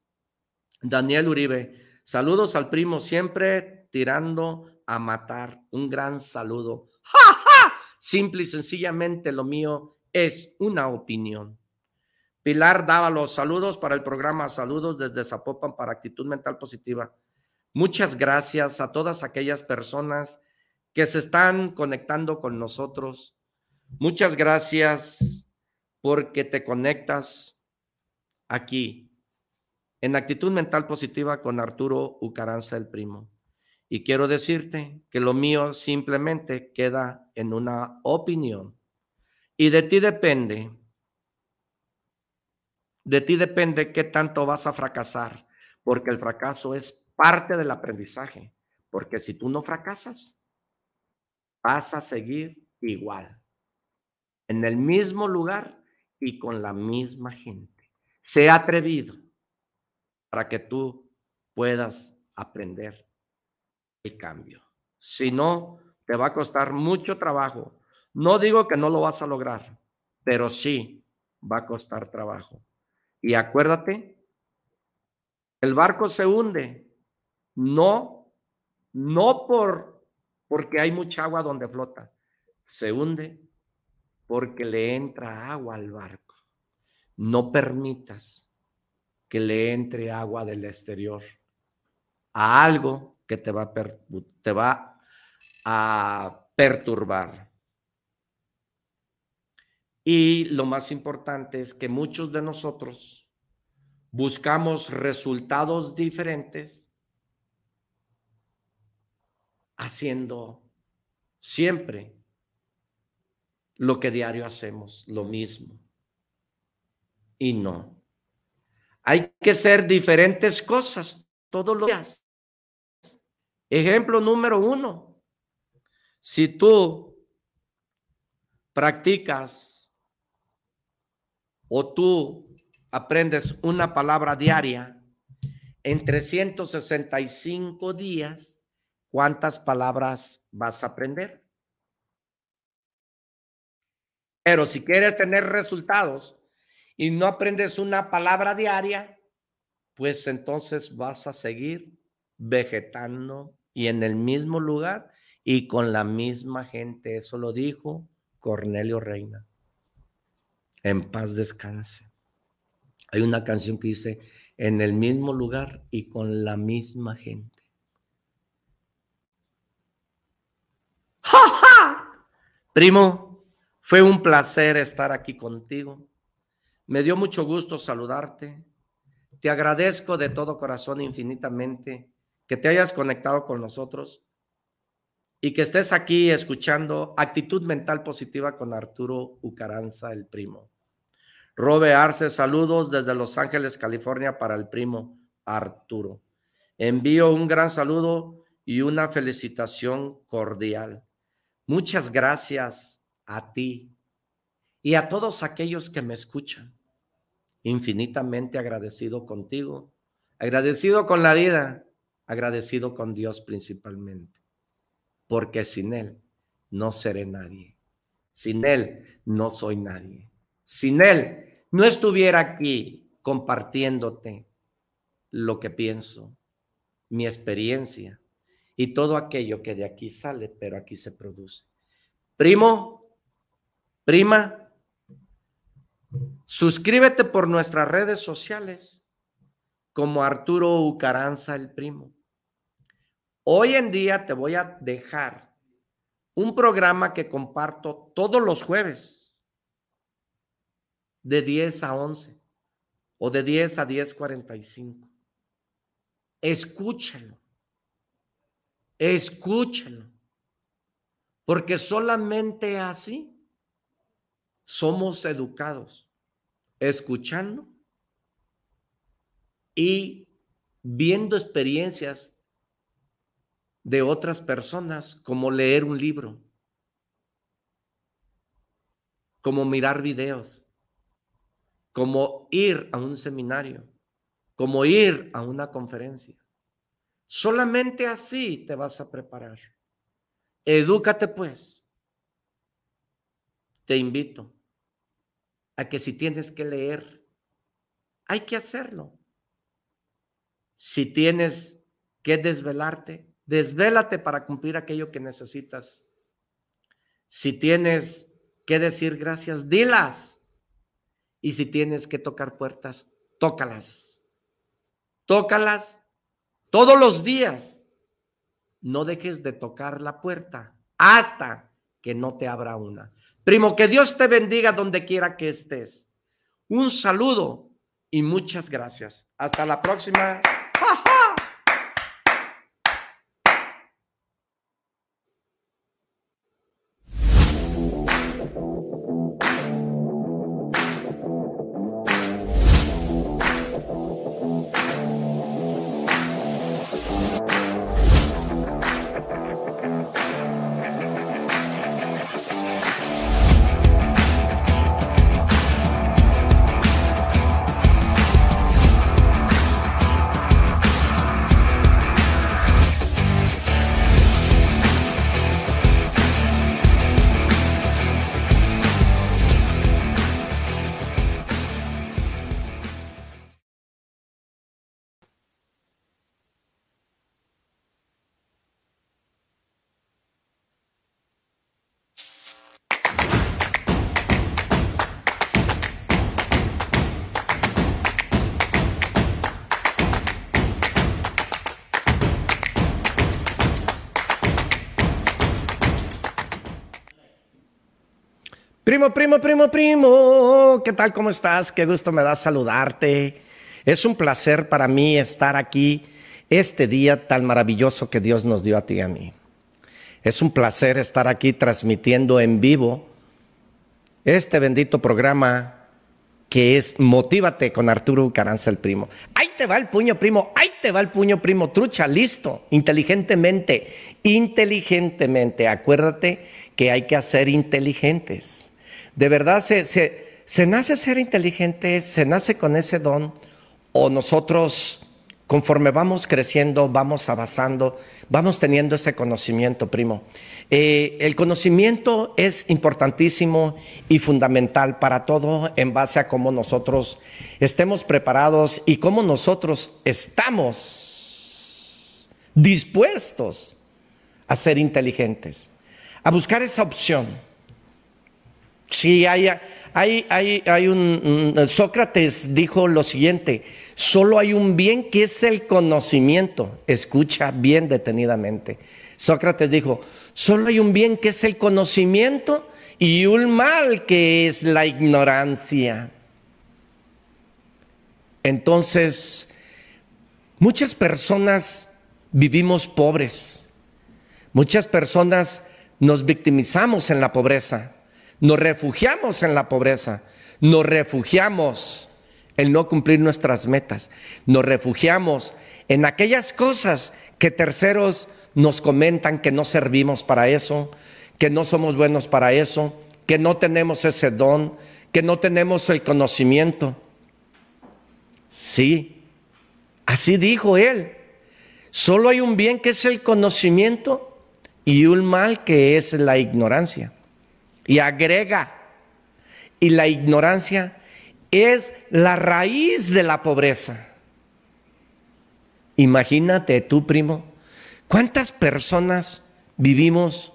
D: Daniel Uribe, saludos al primo, siempre tirando a matar. Un gran saludo. ¡Ja, ja! Simple y sencillamente lo mío es una opinión. Pilar daba los saludos para el programa Saludos desde Zapopan para Actitud Mental Positiva. Muchas gracias a todas aquellas personas que se están conectando con nosotros. Muchas gracias porque te conectas aquí en Actitud Mental Positiva con Arturo Ucaranza el Primo. Y quiero decirte que lo mío simplemente queda en una opinión. Y de ti depende de ti depende qué tanto vas a fracasar, porque el fracaso es parte del aprendizaje, porque si tú no fracasas, vas a seguir igual, en el mismo lugar y con la misma gente. Sea atrevido para que tú puedas aprender el cambio. Si no, te va a costar mucho trabajo. No digo que no lo vas a lograr, pero sí va a costar trabajo. Y acuérdate, el barco se hunde, no, no por porque hay mucha agua donde flota, se hunde porque le entra agua al barco. No permitas que le entre agua del exterior a algo que te va a, te va a perturbar. Y lo más importante es que muchos de nosotros buscamos resultados diferentes haciendo siempre lo que diario hacemos, lo mismo. Y no. Hay que ser diferentes cosas todos los días. Ejemplo número uno. Si tú practicas o tú aprendes una palabra diaria, en 365 días, ¿cuántas palabras vas a aprender? Pero si quieres tener resultados y no aprendes una palabra diaria, pues entonces vas a seguir vegetando y en el mismo lugar y con la misma gente. Eso lo dijo Cornelio Reina en paz descanse. Hay una canción que dice, en el mismo lugar y con la misma gente. Primo, fue un placer estar aquí contigo. Me dio mucho gusto saludarte. Te agradezco de todo corazón infinitamente que te hayas conectado con nosotros y que estés aquí escuchando Actitud Mental Positiva con Arturo Ucaranza, el primo. Robe Arce, saludos desde Los Ángeles, California, para el primo Arturo. Envío un gran saludo y una felicitación cordial. Muchas gracias a ti y a todos aquellos que me escuchan. Infinitamente agradecido contigo, agradecido con la vida, agradecido con Dios principalmente porque sin Él no seré nadie. Sin Él no soy nadie. Sin Él no estuviera aquí compartiéndote lo que pienso, mi experiencia y todo aquello que de aquí sale, pero aquí se produce. Primo, prima, suscríbete por nuestras redes sociales como Arturo Ucaranza el primo. Hoy en día te voy a dejar un programa que comparto todos los jueves de 10 a 11 o de 10 a 10.45. Escúchalo. Escúchalo. Porque solamente así somos educados, escuchando y viendo experiencias de otras personas, como leer un libro, como mirar videos, como ir a un seminario, como ir a una conferencia. Solamente así te vas a preparar. Edúcate pues. Te invito a que si tienes que leer, hay que hacerlo. Si tienes que desvelarte, desvélate para cumplir aquello que necesitas. Si tienes que decir gracias, dilas. Y si tienes que tocar puertas, tócalas. Tócalas todos los días. No dejes de tocar la puerta hasta que no te abra una. Primo, que Dios te bendiga donde quiera que estés. Un saludo y muchas gracias. Hasta la próxima. Primo, primo, primo, ¿qué tal? ¿Cómo estás? Qué gusto me da saludarte. Es un placer para mí estar aquí este día tan maravilloso que Dios nos dio a ti y a mí. Es un placer estar aquí transmitiendo en vivo este bendito programa que es Motívate con Arturo Caranza el primo. Ahí te va el puño primo, ahí te va el puño primo, trucha, listo, inteligentemente, inteligentemente. Acuérdate que hay que hacer inteligentes. De verdad se, se, nace ser inteligente, se nace con ese don, o nosotros conforme vamos creciendo, vamos avanzando, vamos teniendo ese conocimiento, primo. Eh, el conocimiento es importantísimo y fundamental para todo en base a cómo nosotros estemos preparados y cómo nosotros estamos dispuestos a ser inteligentes, a buscar esa opción Sí, hay, hay, hay, hay un, Sócrates dijo lo siguiente, solo hay un bien que es el conocimiento. Escucha bien detenidamente. Sócrates dijo, solo hay un bien que es el conocimiento y un mal que es la ignorancia. Entonces, muchas personas vivimos pobres, muchas personas nos victimizamos en la pobreza nos refugiamos en la pobreza, nos refugiamos en no cumplir nuestras metas, nos refugiamos en aquellas cosas que terceros nos comentan que no servimos para eso, que no somos buenos para eso, que no tenemos ese don, que no tenemos el conocimiento. Sí, así dijo él. Solo hay un bien que es el conocimiento y un mal que es la ignorancia. Y agrega, y la ignorancia es la raíz de la pobreza. Imagínate tú, primo, cuántas personas vivimos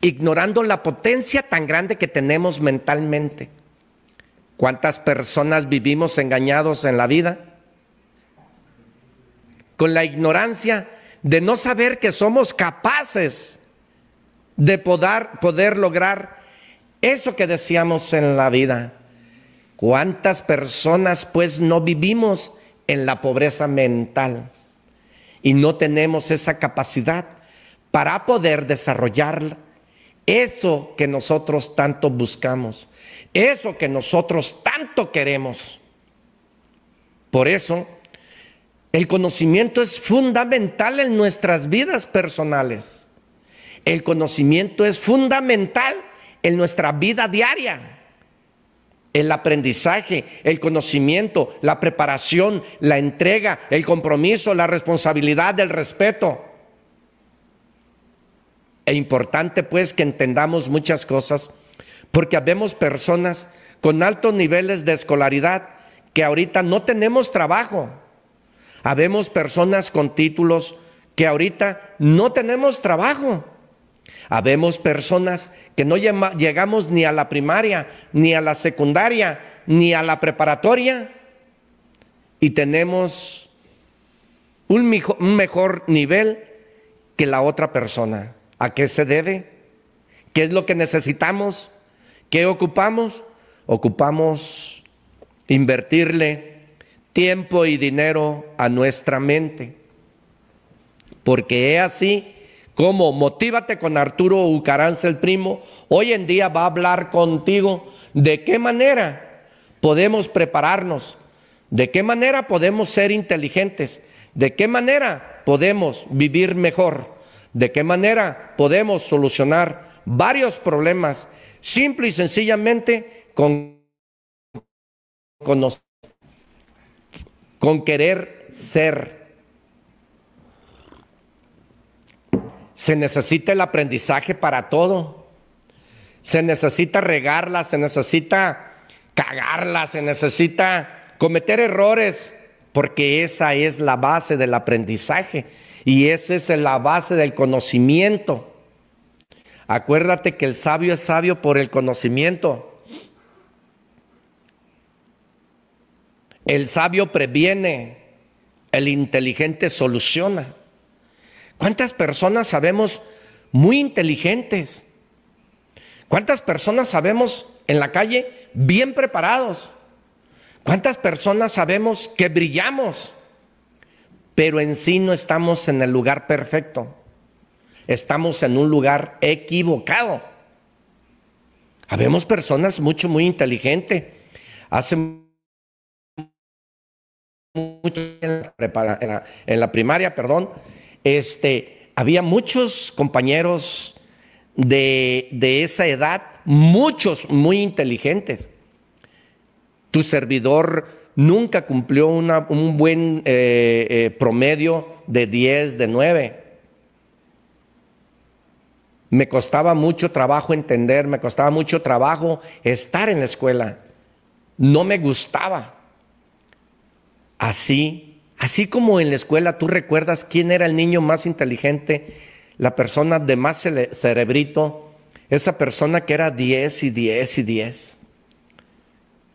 D: ignorando la potencia tan grande que tenemos mentalmente. ¿Cuántas personas vivimos engañados en la vida? Con la ignorancia de no saber que somos capaces de poder, poder lograr eso que decíamos en la vida, ¿Cuántas personas pues no vivimos en la pobreza mental y no tenemos esa capacidad para poder desarrollar eso que nosotros tanto buscamos, eso que nosotros tanto queremos? Por eso, el conocimiento es fundamental en nuestras vidas personales. El conocimiento es fundamental en nuestra vida diaria. El aprendizaje, el conocimiento, la preparación, la entrega, el compromiso, la responsabilidad, el respeto. Es importante pues que entendamos muchas cosas, porque habemos personas con altos niveles de escolaridad que ahorita no tenemos trabajo. Habemos personas con títulos que ahorita no tenemos trabajo. Habemos personas que no llegamos ni a la primaria, ni a la secundaria, ni a la preparatoria y tenemos un mejor nivel que la otra persona. ¿A qué se debe? ¿Qué es lo que necesitamos? ¿Qué ocupamos? Ocupamos invertirle tiempo y dinero a nuestra mente. Porque es así como Motívate con Arturo Ucaranza el primo, hoy en día va a hablar contigo. De qué manera podemos prepararnos, de qué manera podemos ser inteligentes, de qué manera podemos vivir mejor, de qué manera podemos solucionar varios problemas, simple y sencillamente con, con, con querer ser Se necesita el aprendizaje para todo. Se necesita regarla, se necesita cagarla, se necesita cometer errores, porque esa es la base del aprendizaje y esa es la base del conocimiento. Acuérdate que el sabio es sabio por el conocimiento. El sabio previene, el inteligente soluciona. ¿Cuántas personas sabemos muy inteligentes? ¿Cuántas personas sabemos en la calle bien preparados? ¿Cuántas personas sabemos que brillamos? Pero en sí no estamos en el lugar perfecto. Estamos en un lugar equivocado. Habemos personas mucho, muy inteligentes. Hace mucho en en la primaria, perdón, este, había muchos compañeros de, esa edad, muchos muy inteligentes. Tu servidor nunca cumplió un buen eh, eh, promedio de 10, de 9. Me costaba mucho trabajo entender, me costaba mucho trabajo estar en la escuela. No me gustaba. Así Así como en la escuela tú recuerdas quién era el niño más inteligente, la persona de más cerebrito, esa persona que era 10 y 10 y 10.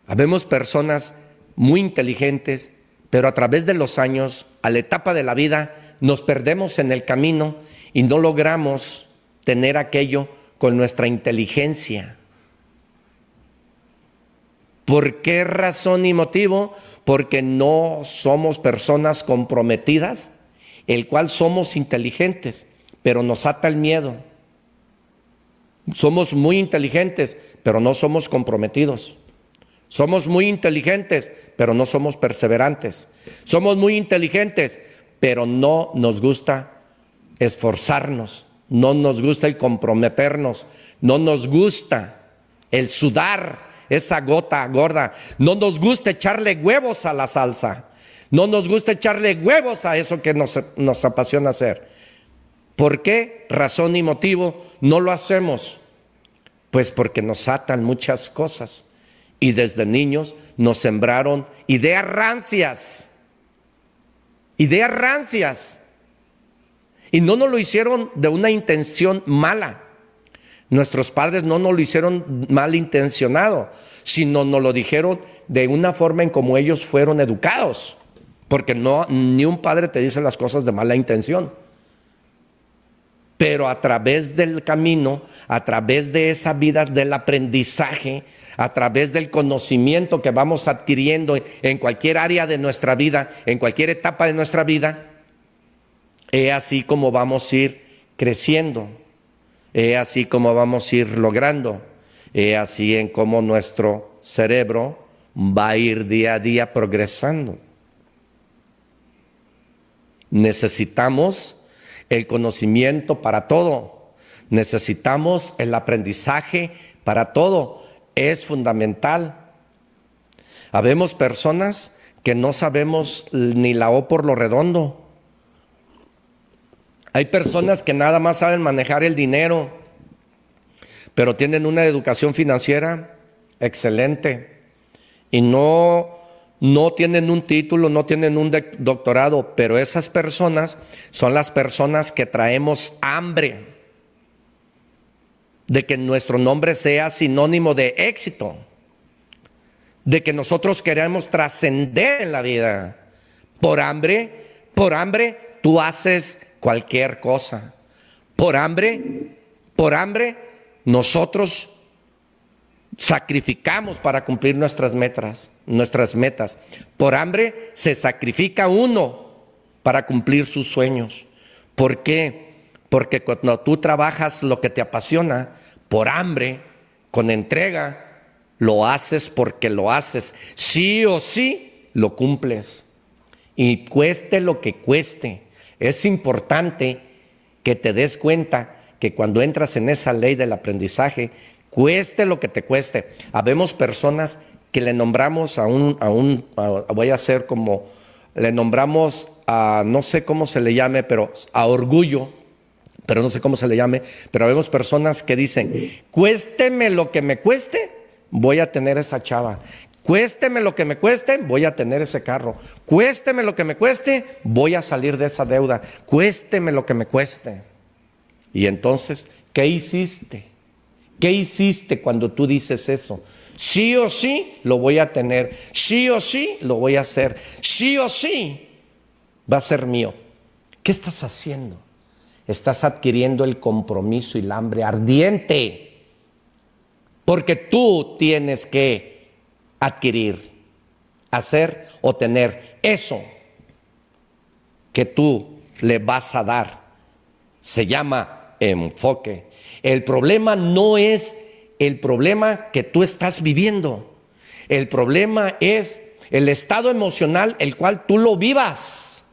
D: Habemos personas muy inteligentes, pero a través de los años, a la etapa de la vida, nos perdemos en el camino y no logramos tener aquello con nuestra inteligencia. ¿Por qué razón y motivo? Porque no somos personas comprometidas, el cual somos inteligentes, pero nos ata el miedo. Somos muy inteligentes, pero no somos comprometidos. Somos muy inteligentes, pero no somos perseverantes. Somos muy inteligentes, pero no nos gusta esforzarnos, no nos gusta el comprometernos, no nos gusta el sudar, esa gota gorda. No nos gusta echarle huevos a la salsa. No nos gusta echarle huevos a eso que nos, nos apasiona hacer. ¿Por qué razón y motivo no lo hacemos? Pues porque nos atan muchas cosas. Y desde niños nos sembraron ideas rancias. Ideas rancias. Y no nos lo hicieron de una intención mala. Nuestros padres no nos lo hicieron malintencionado, sino nos lo dijeron de una forma en como ellos fueron educados. Porque no, ni un padre te dice las cosas de mala intención. pero a través del camino, a través de esa vida del aprendizaje, a través del conocimiento que vamos adquiriendo en cualquier área de nuestra vida, en cualquier etapa de nuestra vida, es así como vamos a ir creciendo, es así como vamos a ir logrando, es así en como nuestro cerebro va a ir día a día progresando. Necesitamos el conocimiento para todo. Necesitamos el aprendizaje para todo. Es fundamental. Habemos personas que no sabemos ni la O por lo redondo. Hay personas que nada más saben manejar el dinero, pero tienen una educación financiera excelente y no no tienen un título, no tienen un doctorado, pero esas personas son las personas que traemos hambre de que nuestro nombre sea sinónimo de éxito, de que nosotros queremos trascender en la vida. Por hambre, por hambre, tú haces cualquier cosa. Por hambre, por hambre, nosotros sacrificamos para cumplir nuestras metas, nuestras metas. Por hambre se sacrifica uno para cumplir sus sueños. ¿Por qué? Porque cuando tú trabajas lo que te apasiona, por hambre, con entrega, lo haces porque lo haces. Sí o sí, lo cumples. Y cueste lo que cueste. Es importante que te des cuenta que cuando entras en esa ley del aprendizaje, cueste lo que te cueste. Habemos personas que le nombramos a un, a un voy a hacer como, le nombramos a, no sé cómo se le llame, pero a orgullo, pero no sé cómo se le llame, pero habemos personas que dicen, cuésteme lo que me cueste, voy a tener esa chava. Cuésteme lo que me cueste, voy a tener ese carro. Cuésteme lo que me cueste, voy a salir de esa deuda. Cuésteme lo que me cueste. Y entonces, ¿qué hiciste? ¿Qué hiciste cuando tú dices eso? Sí o sí lo voy a tener, sí o sí lo voy a hacer, sí o sí va a ser mío. ¿Qué estás haciendo? Estás adquiriendo el compromiso y el hambre ardiente, porque tú tienes que adquirir, hacer o tener eso que tú le vas a dar. Se llama enfoque. El problema no es el problema que tú estás viviendo. El problema es el estado emocional el cual tú lo vivas.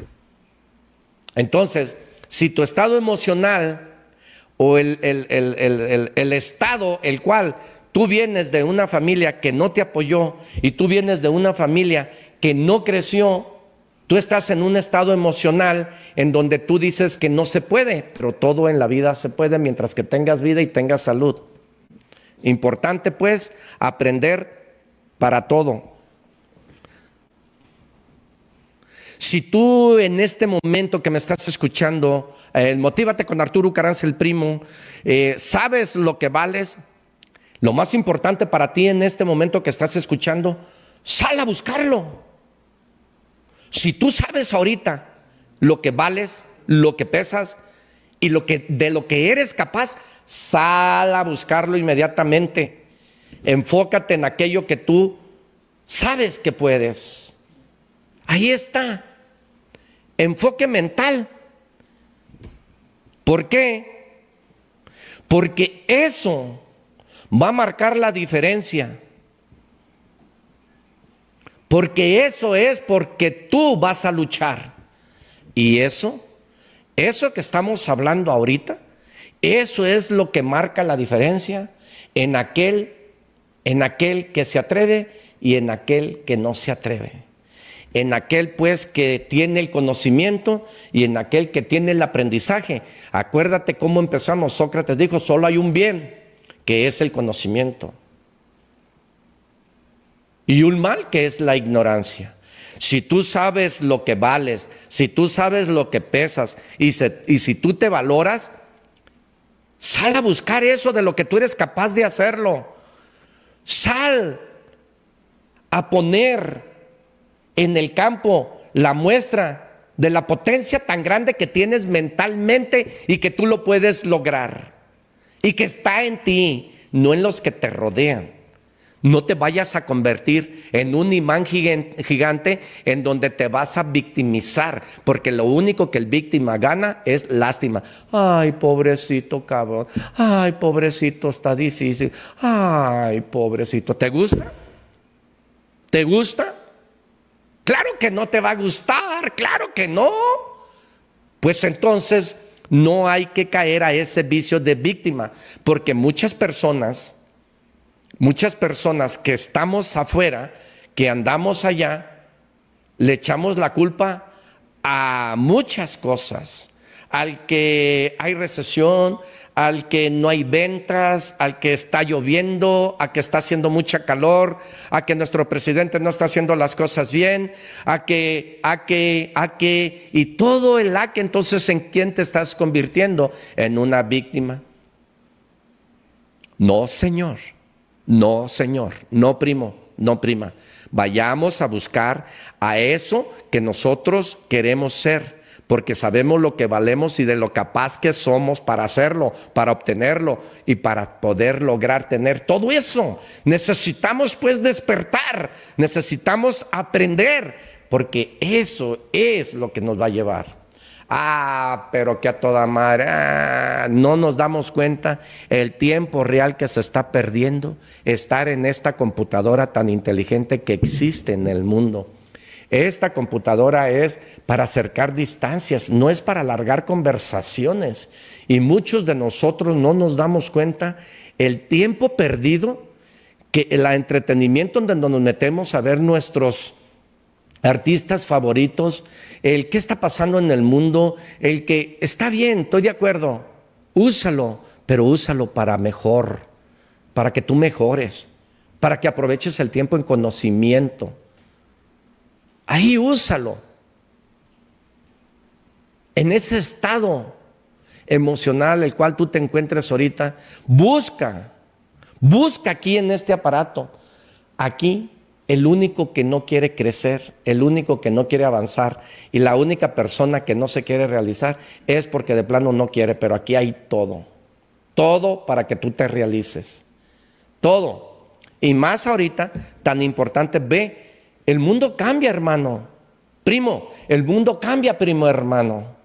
D: Entonces, si tu estado emocional o el, el, estado el cual tú vienes de una familia que no te apoyó y tú vienes de una familia que no creció, Tú estás en un estado emocional en donde tú dices que no se puede, pero todo en la vida se puede mientras que tengas vida y tengas salud. Importante pues aprender para todo. Si tú en este momento que me estás escuchando, eh, motívate con Arturo Caranza el primo, eh, sabes lo que vales, lo más importante para ti en este momento que estás escuchando, sal a buscarlo. Si tú sabes ahorita lo que vales, lo que pesas y lo que, de lo que eres capaz, sal a buscarlo inmediatamente. Enfócate en aquello que tú sabes que puedes. Ahí está. Enfoque mental. ¿Por qué? Porque eso va a marcar la diferencia. Porque eso es porque tú vas a luchar. Y eso, eso que estamos hablando ahorita, eso es lo que marca la diferencia en aquel, en aquel que se atreve y en aquel que no se atreve. En aquel pues que tiene el conocimiento y en aquel que tiene el aprendizaje. Acuérdate cómo empezamos. Sócrates dijo, solo hay un bien, que es el conocimiento y un mal que es la ignorancia. Si tú sabes lo que vales, si tú sabes lo que pesas y, y, si tú te valoras, sal a buscar eso de lo que tú eres capaz de hacerlo. Sal a poner en el campo la muestra de la potencia tan grande que tienes mentalmente y que tú lo puedes lograr. Y que está en ti, no en los que te rodean. No te vayas a convertir en un imán gigante en donde te vas a victimizar, porque lo único que el víctima gana es lástima. Ay, pobrecito cabrón. Ay, pobrecito, está difícil. Ay, pobrecito. ¿Te gusta? ¿Te gusta? Claro que no te va a gustar, claro que no. Pues entonces no hay que caer a ese vicio de víctima, porque muchas personas Muchas personas que estamos afuera, que andamos allá, le echamos la culpa a muchas cosas. Al que hay recesión, al que no hay ventas, al que está lloviendo, a que está haciendo mucha calor, a que nuestro presidente no está haciendo las cosas bien, a que, a que, a que, y todo el a que entonces en quién te estás convirtiendo en una víctima. No, Señor. No, señor, no primo, no prima. Vayamos a buscar a eso que nosotros queremos ser, porque sabemos lo que valemos y de lo capaz que somos para hacerlo, para obtenerlo y para poder lograr tener todo eso. Necesitamos pues despertar, necesitamos aprender, porque eso es lo que nos va a llevar. Ah, pero que a toda madre, ah, no nos damos cuenta el tiempo real que se está perdiendo estar en esta computadora tan inteligente que existe en el mundo. Esta computadora es para acercar distancias, no es para alargar conversaciones. Y muchos de nosotros no nos damos cuenta el tiempo perdido que el entretenimiento donde nos metemos a ver nuestros artistas favoritos, el qué está pasando en el mundo, el que está bien, estoy de acuerdo, úsalo, pero úsalo para mejor, para que tú mejores, para que aproveches el tiempo en conocimiento. Ahí úsalo. En ese estado emocional el cual tú te encuentres ahorita, busca, busca aquí en este aparato, aquí el único que no quiere crecer, el único que no quiere avanzar y la única persona que no se quiere realizar es porque de plano no quiere, pero aquí hay todo, todo para que tú te realices, todo. Y más ahorita, tan importante, ve, el mundo cambia, hermano, primo, el mundo cambia, primo hermano.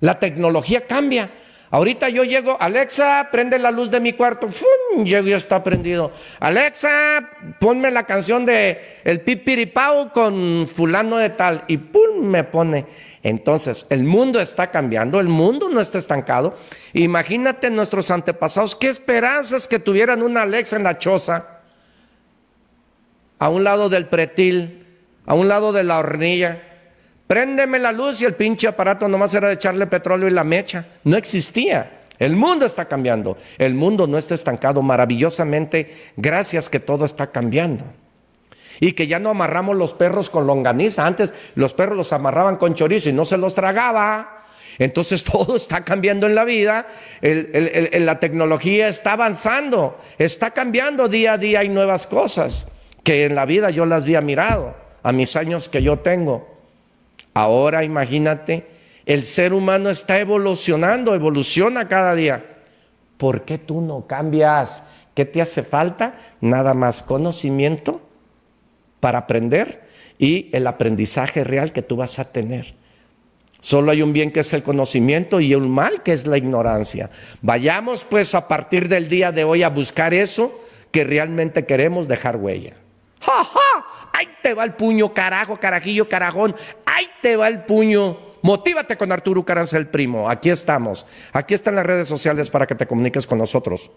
D: La tecnología cambia. Ahorita yo llego, Alexa, prende la luz de mi cuarto. ¡Fum! Llego y está prendido. Alexa, ponme la canción de El Pipiripau con fulano de tal. Y ¡pum! me pone. Entonces, el mundo está cambiando, el mundo no está estancado. Imagínate nuestros antepasados, qué esperanzas que tuvieran una Alexa en la choza, a un lado del pretil, a un lado de la hornilla Préndeme la luz y el pinche aparato nomás era de echarle petróleo y la mecha. No existía. El mundo está cambiando. El mundo no está estancado maravillosamente gracias que todo está cambiando. Y que ya no amarramos los perros con longaniza. Antes los perros los amarraban con chorizo y no se los tragaba. Entonces <laughs> todo está cambiando en la vida, la tecnología está avanzando, está cambiando día a día, hay nuevas cosas que en la vida yo las había mirado a mis años que yo tengo. Ahora imagínate, el ser humano está evolucionando, evoluciona cada día. ¿Por qué tú no cambias? ¿Qué te hace falta? Nada más conocimiento para aprender y el aprendizaje real que tú vas a tener. Solo hay un bien que es el conocimiento y un mal que es la ignorancia. Vayamos pues a partir del día de hoy a buscar eso que realmente queremos dejar huella. ¡Ja, ja! Ahí te va el puño, carajo, carajillo, carajón. Ahí te va el puño. Motívate con Arturo Caranza el primo. Aquí estamos. Aquí están las redes sociales para que te comuniques con nosotros.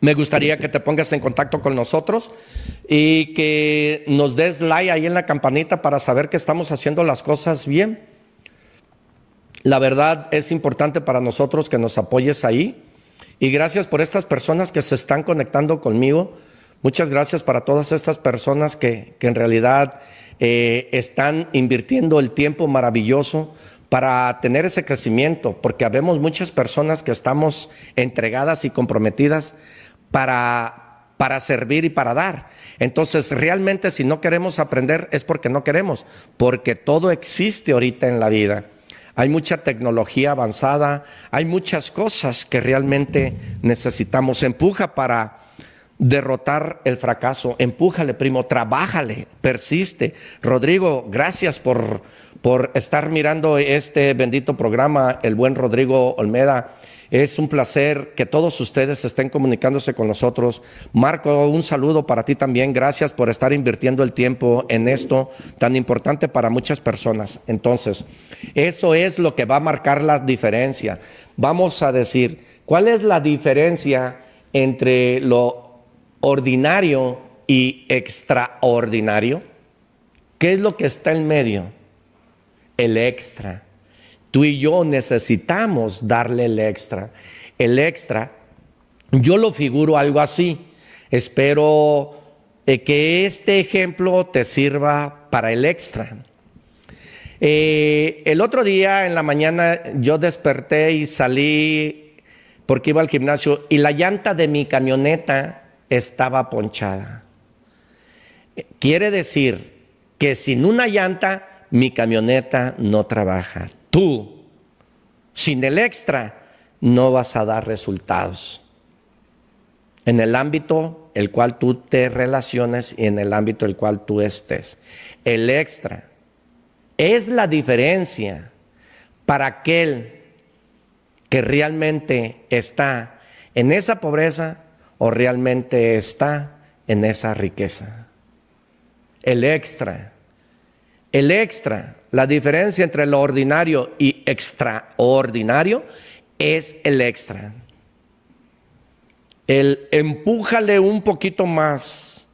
D: Me gustaría que te pongas en contacto con nosotros y que nos des like ahí en la campanita para saber que estamos haciendo las cosas bien. La verdad es importante para nosotros que nos apoyes ahí. Y gracias por estas personas que se están conectando conmigo. Muchas gracias para todas estas personas que, en realidad eh, están invirtiendo el tiempo maravilloso para tener ese crecimiento, porque habemos muchas personas que estamos entregadas y comprometidas para para servir y para dar. Entonces, realmente si no queremos aprender es porque no queremos, porque todo existe ahorita en la vida. Hay mucha tecnología avanzada, hay muchas cosas que realmente necesitamos. Empuja para derrotar el fracaso. Empújale, primo, trabájale, persiste. Rodrigo, gracias por, por estar mirando este bendito programa, el buen Rodrigo Olmeda. Es un placer que todos ustedes estén comunicándose con nosotros. Marco, un saludo para ti también. Gracias por estar invirtiendo el tiempo en esto tan importante para muchas personas. Entonces, eso es lo que va a marcar la diferencia. Vamos a decir, ¿cuál es la diferencia entre lo ordinario y extraordinario? ¿Qué es lo que está en medio? El extra. Tú y yo necesitamos darle el extra. El extra, yo lo figuro algo así. Espero eh, que este ejemplo te sirva para el extra. Eh, el otro día en la mañana yo desperté y salí porque iba al gimnasio y la llanta de mi camioneta estaba ponchada. Quiere decir que sin una llanta mi camioneta no trabaja tú, sin el extra, no vas a dar resultados. En el ámbito el cual tú te relaciones y en el ámbito el cual tú estés. El extra es la diferencia para aquel que realmente está en esa pobreza o realmente está en esa riqueza. El extra. El extra la diferencia entre lo ordinario y extraordinario es el extra. El empújale un poquito más.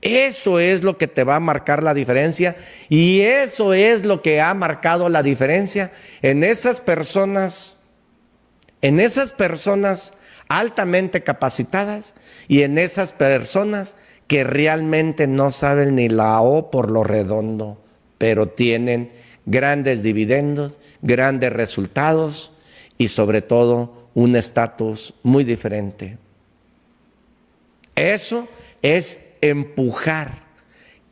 D: Eso es lo que te va a marcar la diferencia y eso es lo que ha marcado la diferencia en esas personas, en esas personas altamente capacitadas y en esas personas que realmente no saben ni la O por lo redondo pero tienen grandes dividendos, grandes resultados y sobre todo un estatus muy diferente. Eso es empujar.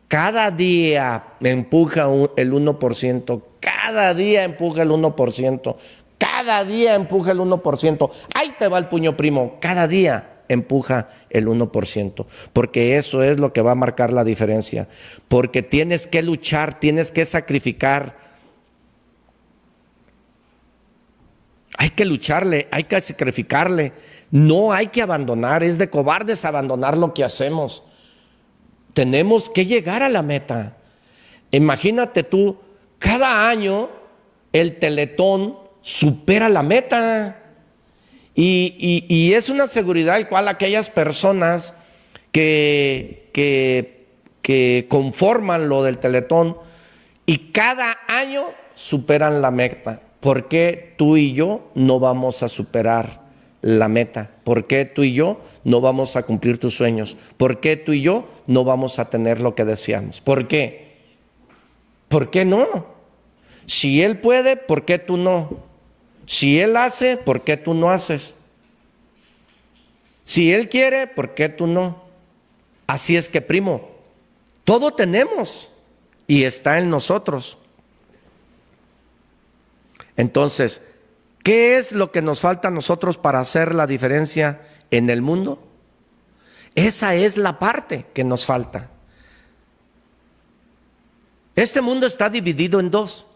D: Cada día empuja el 1%, cada día empuja el 1%, cada día empuja el 1%. Ahí te va el puño primo, cada día empuja el 1%, porque eso es lo que va a marcar la diferencia, porque tienes que luchar, tienes que sacrificar. Hay que lucharle, hay que sacrificarle, no hay que abandonar, es de cobardes abandonar lo que hacemos. Tenemos que llegar a la meta. Imagínate tú, cada año el teletón supera la meta. Y, es una seguridad el cual aquellas personas que, que, conforman lo del Teletón y cada año superan la meta. ¿Por qué tú y yo no vamos a superar la meta? ¿Por qué tú y yo no vamos a cumplir tus sueños? ¿Por qué tú y yo no vamos a tener lo que deseamos? ¿Por qué? ¿Por qué no? Si Él puede, ¿por qué tú no? Si Él hace, ¿por qué tú no haces? Si Él quiere, ¿por qué tú no? Así es que, primo, todo tenemos y está en nosotros. Entonces, ¿qué es lo que nos falta a nosotros para hacer la diferencia en el mundo? Esa es la parte que nos falta. Este mundo está dividido en dos,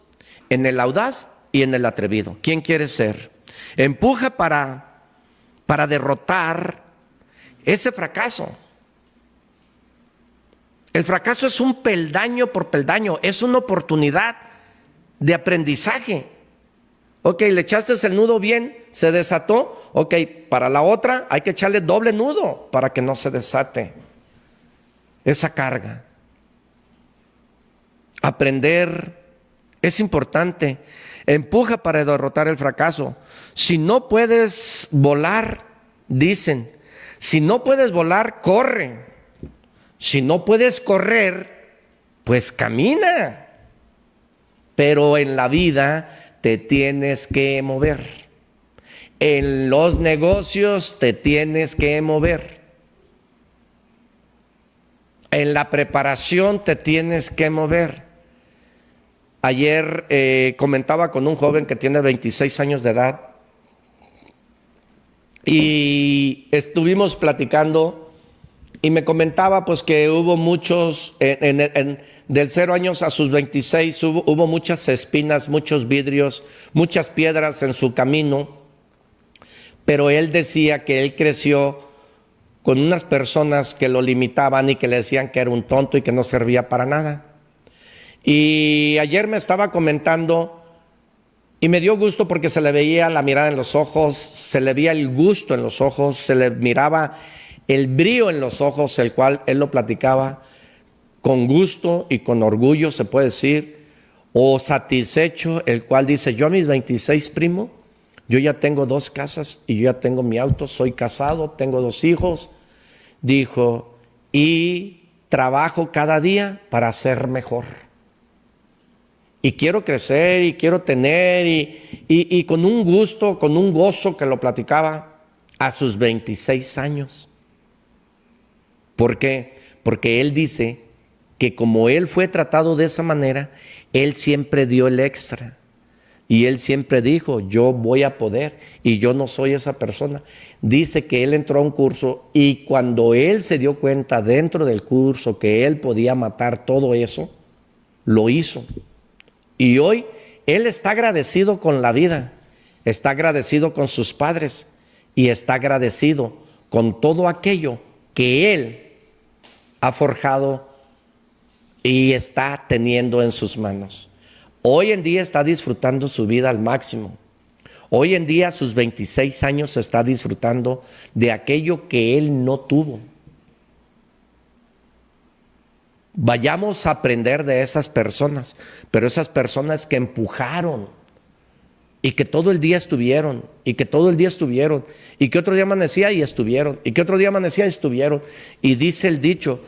D: en el audaz y en el atrevido. ¿Quién quiere ser? Empuja para, para derrotar ese fracaso. El fracaso es un peldaño por peldaño, es una oportunidad de aprendizaje. Ok, le echaste el nudo bien, se desató. Ok, para la otra hay que echarle doble nudo para que no se desate esa carga. Aprender es importante. Empuja para derrotar el fracaso. Si no puedes volar, dicen, si no puedes volar, corre. Si no puedes correr, pues camina. Pero en la vida te tienes que mover. En los negocios te tienes que mover. En la preparación te tienes que mover. Ayer eh, comentaba con un joven que tiene 26 años de edad y estuvimos platicando y me comentaba pues que hubo muchos, en, del cero años a sus 26 hubo, hubo muchas espinas, muchos vidrios, muchas piedras en su camino, pero él decía que él creció con unas personas que lo limitaban y que le decían que era un tonto y que no servía para nada. Y ayer me estaba comentando y me dio gusto porque se le veía la mirada en los ojos, se le veía el gusto en los ojos, se le miraba el brillo en los ojos, el cual él lo platicaba con gusto y con orgullo, se puede decir, o satisfecho, el cual dice, yo a mis 26 primo, yo ya tengo dos casas y yo ya tengo mi auto, soy casado, tengo dos hijos, dijo, y trabajo cada día para ser mejor. Y quiero crecer y quiero tener y, y, con un gusto, con un gozo que lo platicaba a sus 26 años. ¿Por qué? Porque él dice que como él fue tratado de esa manera, él siempre dio el extra. Y él siempre dijo, yo voy a poder y yo no soy esa persona. Dice que él entró a un curso y cuando él se dio cuenta dentro del curso que él podía matar todo eso, lo hizo. Y hoy él está agradecido con la vida, está agradecido con sus padres y está agradecido con todo aquello que él ha forjado y está teniendo en sus manos. Hoy en día está disfrutando su vida al máximo. Hoy en día a sus 26 años está disfrutando de aquello que él no tuvo. Vayamos a aprender de esas personas, pero esas personas que empujaron y que todo el día estuvieron, y que todo el día estuvieron, y que otro día amanecía y estuvieron, y que otro día amanecía y estuvieron. Y dice el dicho,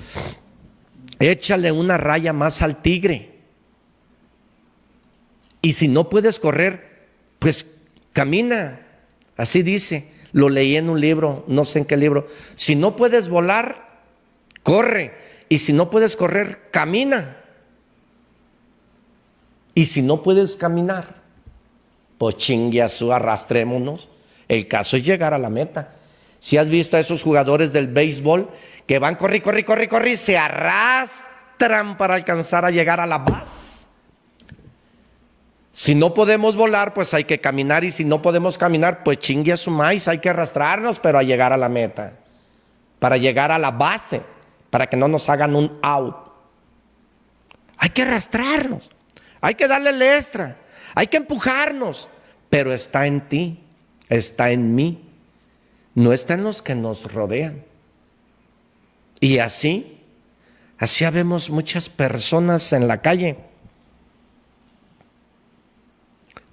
D: échale una raya más al tigre y si no puedes correr, pues camina. Así dice. Lo leí en un libro, no sé en qué libro. Si no puedes volar, corre. Y si no puedes correr, camina. Y si no puedes caminar, pues chingue a su arrastrémonos. El caso es llegar a la meta. Si has visto a esos jugadores del béisbol que van corri, corri, corri, corri, se arrastran para alcanzar a llegar a la base si no podemos volar, pues hay que caminar y si no podemos caminar, pues chingue a su maíz, hay que arrastrarnos, pero a llegar a la meta, para llegar a la base, para que no nos hagan un out. Hay que arrastrarnos, hay que darle el extra, hay que empujarnos, pero está en ti, está en mí, no está en los que nos rodean. Y así, así vemos muchas personas en la calle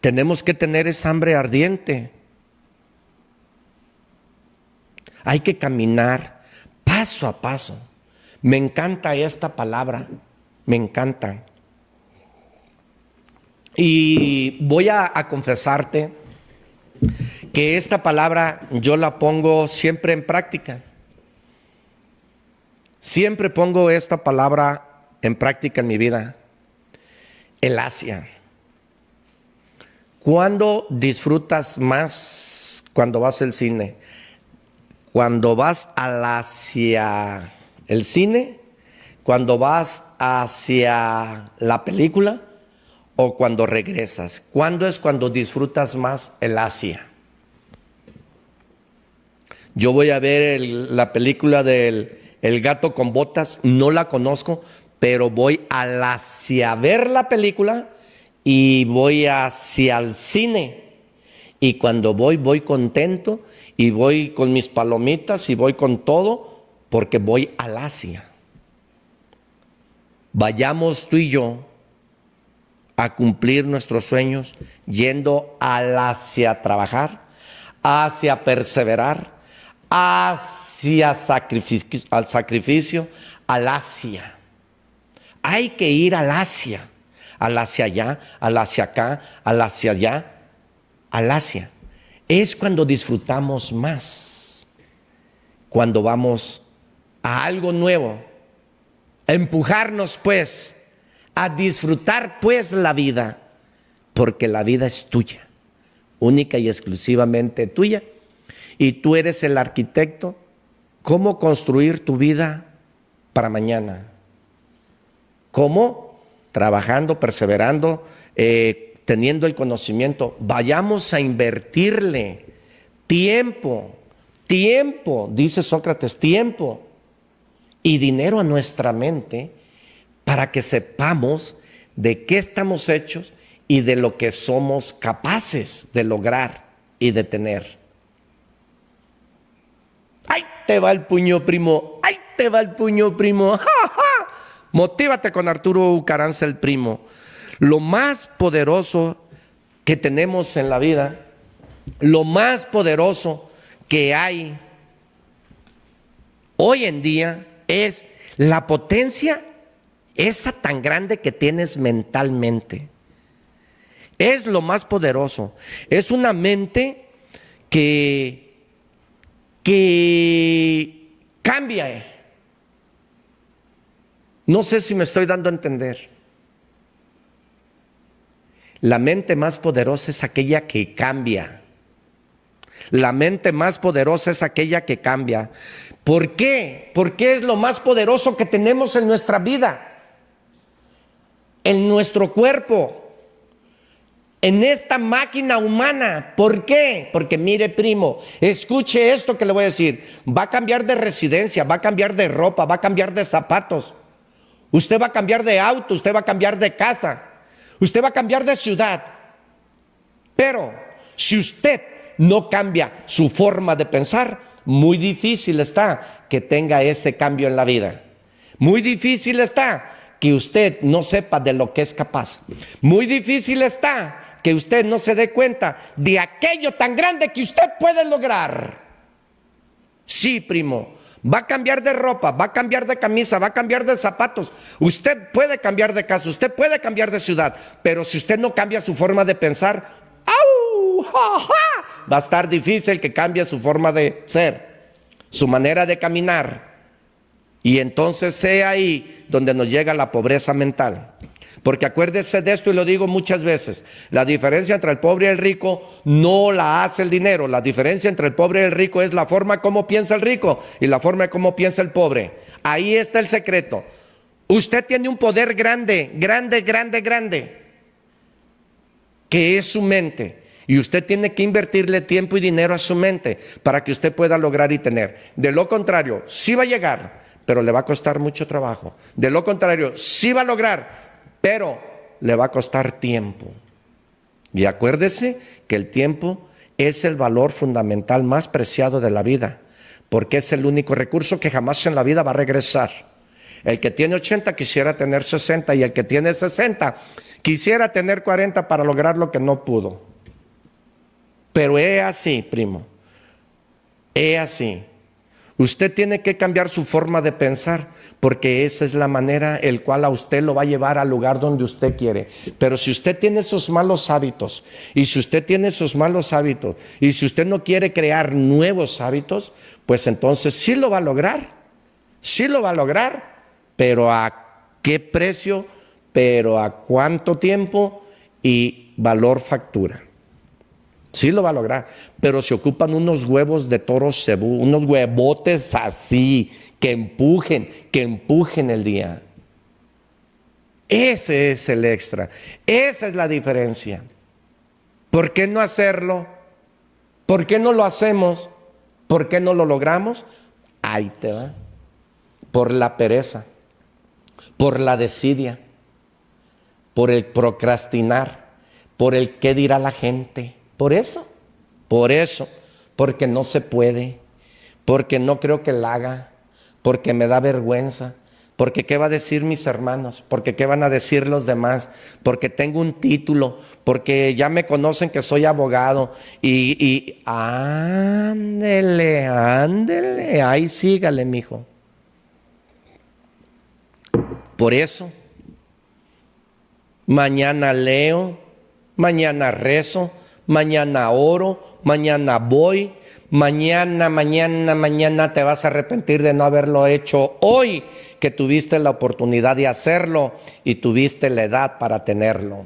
D: Tenemos que tener esa hambre ardiente. Hay que caminar paso a paso. Me encanta esta palabra, me encanta. Y voy a, confesarte que esta palabra yo la pongo siempre en práctica. Siempre pongo esta palabra en práctica en mi vida. El Asia. ¿Cuándo disfrutas más cuando vas al cine? ¿Cuando vas hacia el cine? ¿Cuando vas hacia la película? ¿O cuando regresas? ¿Cuándo es cuando disfrutas más el Asia? Yo voy a ver la película del El gato con botas, no la conozco, pero voy al hacia ver la película y voy hacia el cine. Y cuando voy, voy contento y voy con mis palomitas y voy con todo porque voy al Asia. Vayamos tú y yo a cumplir nuestros sueños yendo al Asia a trabajar, hacia perseverar, hacia sacrificio, al sacrificio, al Asia. Hay que ir al Asia al hacia allá, al hacia acá, al hacia allá, al hacia. Es cuando disfrutamos más, cuando vamos a algo nuevo, empujarnos pues a disfrutar pues la vida, porque la vida es tuya, única y exclusivamente tuya, y tú eres el arquitecto, cómo construir tu vida para mañana. ¿Cómo? Trabajando, perseverando, eh, teniendo el conocimiento. Vayamos a invertirle tiempo, tiempo, dice Sócrates, tiempo y dinero a nuestra mente para que sepamos de qué estamos hechos y de lo que somos capaces de lograr y de tener. ¡Ay, te va el puño, primo! ¡Ay, te va el puño, primo! <laughs> Motívate con Arturo Ucaranza, el primo. Lo más poderoso que tenemos en la vida, lo más poderoso que hay hoy en día es la potencia esa tan grande que tienes mentalmente. Es lo más poderoso. Es una mente que, que cambia. No sé si me estoy dando a entender. La mente más poderosa es aquella que cambia. La mente más poderosa es aquella que cambia. ¿Por qué? Porque es lo más poderoso que tenemos en nuestra vida, en nuestro cuerpo, en esta máquina humana. ¿Por qué? Porque mire, primo, escuche esto que le voy a decir. Va a cambiar de residencia, va a cambiar de ropa, va a cambiar de zapatos. Usted va a cambiar de auto, usted va a cambiar de casa, usted va a cambiar de ciudad. Pero si usted no cambia su forma de pensar, muy difícil está que tenga ese cambio en la vida. Muy difícil está que usted no sepa de lo que es capaz. Muy difícil está que usted no se dé cuenta de aquello tan grande que usted puede lograr. Sí, primo, va a cambiar de ropa, va a cambiar de camisa, va a cambiar de zapatos. Usted puede cambiar de casa, usted puede cambiar de ciudad, pero si usted no cambia su forma de pensar, ¡au! Va a estar difícil que cambie su forma de ser, su manera de caminar. Y entonces sea ahí donde nos llega la pobreza mental. Porque acuérdese de esto y lo digo muchas veces, la diferencia entre el pobre y el rico no la hace el dinero, la diferencia entre el pobre y el rico es la forma como piensa el rico y la forma como piensa el pobre. Ahí está el secreto. Usted tiene un poder grande, grande, grande, grande, que es su mente. Y usted tiene que invertirle tiempo y dinero a su mente para que usted pueda lograr y tener. De lo contrario, sí va a llegar, pero le va a costar mucho trabajo. De lo contrario, sí va a lograr, pero le va a costar tiempo. Y acuérdese que el tiempo es el valor fundamental más preciado de la vida, porque es el único recurso que jamás en la vida va a regresar. El que tiene 80 quisiera tener 60 y el que tiene 60 quisiera tener 40 para lograr lo que no pudo. Pero es así, primo. Es así. Usted tiene que cambiar su forma de pensar, porque esa es la manera el cual a usted lo va a llevar al lugar donde usted quiere. Pero si usted tiene esos malos hábitos, y si usted tiene esos malos hábitos, y si usted no quiere crear nuevos hábitos, pues entonces sí lo va a lograr. Sí lo va a lograr, pero ¿a qué precio? Pero ¿a cuánto tiempo? Y valor factura. Sí lo va a lograr, pero se ocupan unos huevos de toro cebú, unos huevotes así, que empujen, que empujen el día. Ese es el extra, esa es la diferencia. ¿Por qué no hacerlo? ¿Por qué no lo hacemos? ¿Por qué no lo logramos? Ahí te va. Por la pereza, por la desidia, por el procrastinar, por el qué dirá la gente por eso, por eso, porque no se puede, porque no creo que la haga, porque me da vergüenza, porque qué va a decir mis hermanos, porque qué van a decir los demás, porque tengo un título, porque ya me conocen que soy abogado y, y ándele, ándele, ahí sígale, mijo. Por eso, mañana leo, mañana rezo, mañana oro, mañana voy, mañana, mañana, mañana te vas a arrepentir de no haberlo hecho hoy, que tuviste la oportunidad de hacerlo y tuviste la edad para tenerlo.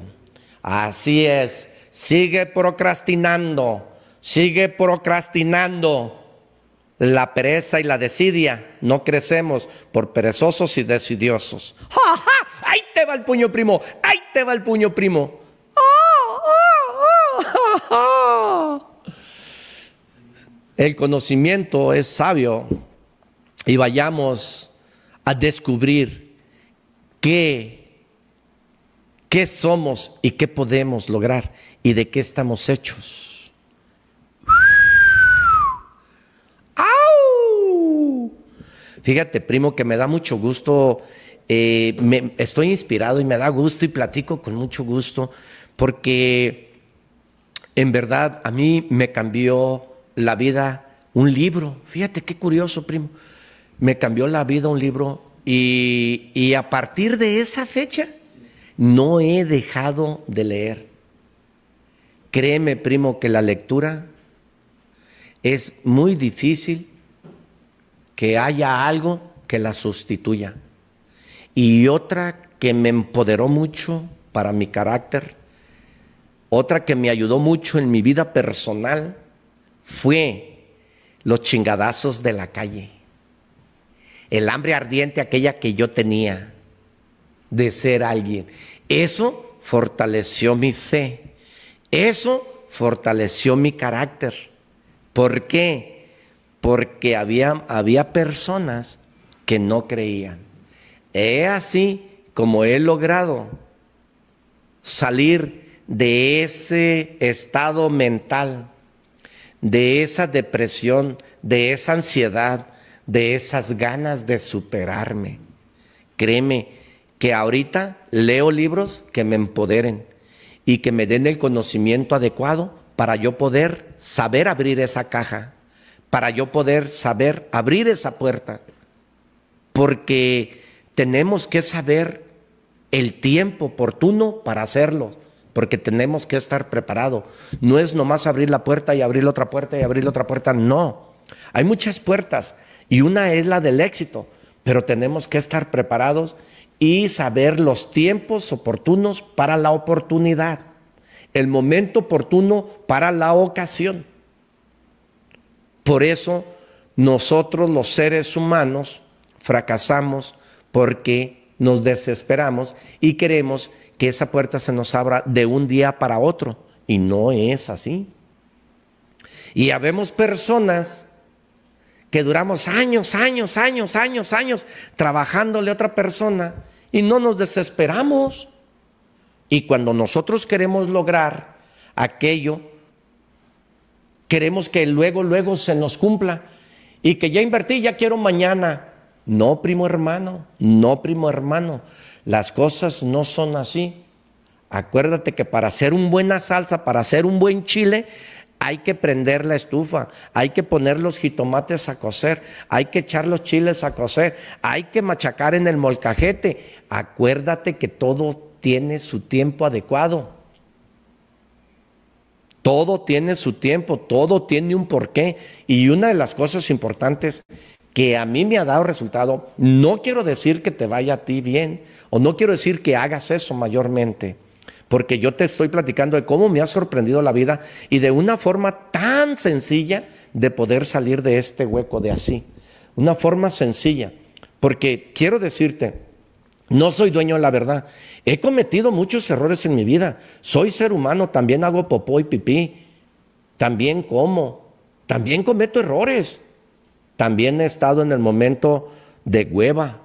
D: Así es, sigue procrastinando, sigue procrastinando. La pereza y la desidia, no crecemos por perezosos y decidiosos. <laughs> ¡Ja, ja! ¡Ahí te va el puño primo! ¡Ahí te va el puño primo! <laughs> El conocimiento es sabio y vayamos a descubrir qué, qué somos y qué podemos lograr y de qué estamos hechos. Fíjate, primo, que me da mucho gusto, eh, me, estoy inspirado y me da gusto y platico con mucho gusto porque en verdad a mí me cambió la vida un libro. Fíjate qué curioso, primo. Me cambió la vida un libro y, y a partir de esa fecha no he dejado de leer. Créeme, primo, que la lectura es muy difícil que haya algo que la sustituya. Y otra que me empoderó mucho para mi carácter, otra que me ayudó mucho en mi vida personal, fue los chingadazos de la calle, el hambre ardiente aquella que yo tenía de ser alguien. Eso fortaleció mi fe, eso fortaleció mi carácter. ¿Por qué? Porque había, había personas que no creían. He así como he logrado salir de ese estado mental de esa depresión, de esa ansiedad, de esas ganas de superarme. Créeme que ahorita leo libros que me empoderen y que me den el conocimiento adecuado para yo poder saber abrir esa caja, para yo poder saber abrir esa puerta. Porque tenemos que saber el tiempo oportuno para hacerlo porque tenemos que estar preparados. No es nomás abrir la puerta y abrir otra puerta y abrir otra puerta, no. Hay muchas puertas y una es la del éxito, pero tenemos que estar preparados y saber los tiempos oportunos para la oportunidad, el momento oportuno para la ocasión. Por eso nosotros los seres humanos fracasamos porque nos desesperamos y queremos que esa puerta se nos abra de un día para otro. Y no es así. Y habemos personas que duramos años, años, años, años, años trabajándole a otra persona y no nos desesperamos. Y cuando nosotros queremos lograr aquello, queremos que luego, luego se nos cumpla y que ya invertí, ya quiero mañana. No, primo hermano, no, primo hermano. Las cosas no son así. Acuérdate que para hacer una buena salsa, para hacer un buen chile, hay que prender la estufa, hay que poner los jitomates a cocer, hay que echar los chiles a cocer, hay que machacar en el molcajete. Acuérdate que todo tiene su tiempo adecuado. Todo tiene su tiempo, todo tiene un porqué. Y una de las cosas importantes que a mí me ha dado resultado, no quiero decir que te vaya a ti bien, o no quiero decir que hagas eso mayormente, porque yo te estoy platicando de cómo me ha sorprendido la vida y de una forma tan sencilla de poder salir de este hueco de así. Una forma sencilla, porque quiero decirte, no soy dueño de la verdad. He cometido muchos errores en mi vida. Soy ser humano, también hago popó y pipí. También como. También cometo errores. También he estado en el momento de hueva.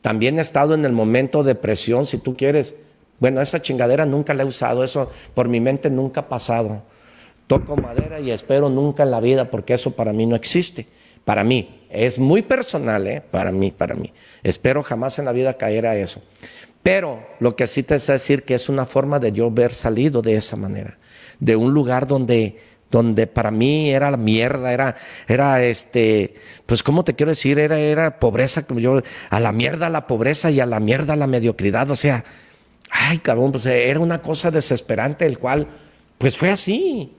D: También he estado en el momento de presión, si tú quieres. Bueno, esa chingadera nunca la he usado, eso por mi mente nunca ha pasado. Toco madera y espero nunca en la vida porque eso para mí no existe. Para mí, es muy personal, ¿eh? Para mí, para mí. Espero jamás en la vida caer a eso. Pero lo que sí te sé decir que es una forma de yo haber salido de esa manera. De un lugar donde donde para mí era la mierda, era, era este, pues cómo te quiero decir, era, era pobreza, yo, a la mierda la pobreza y a la mierda la mediocridad, o sea, ay cabrón, pues era una cosa desesperante, el cual, pues fue así,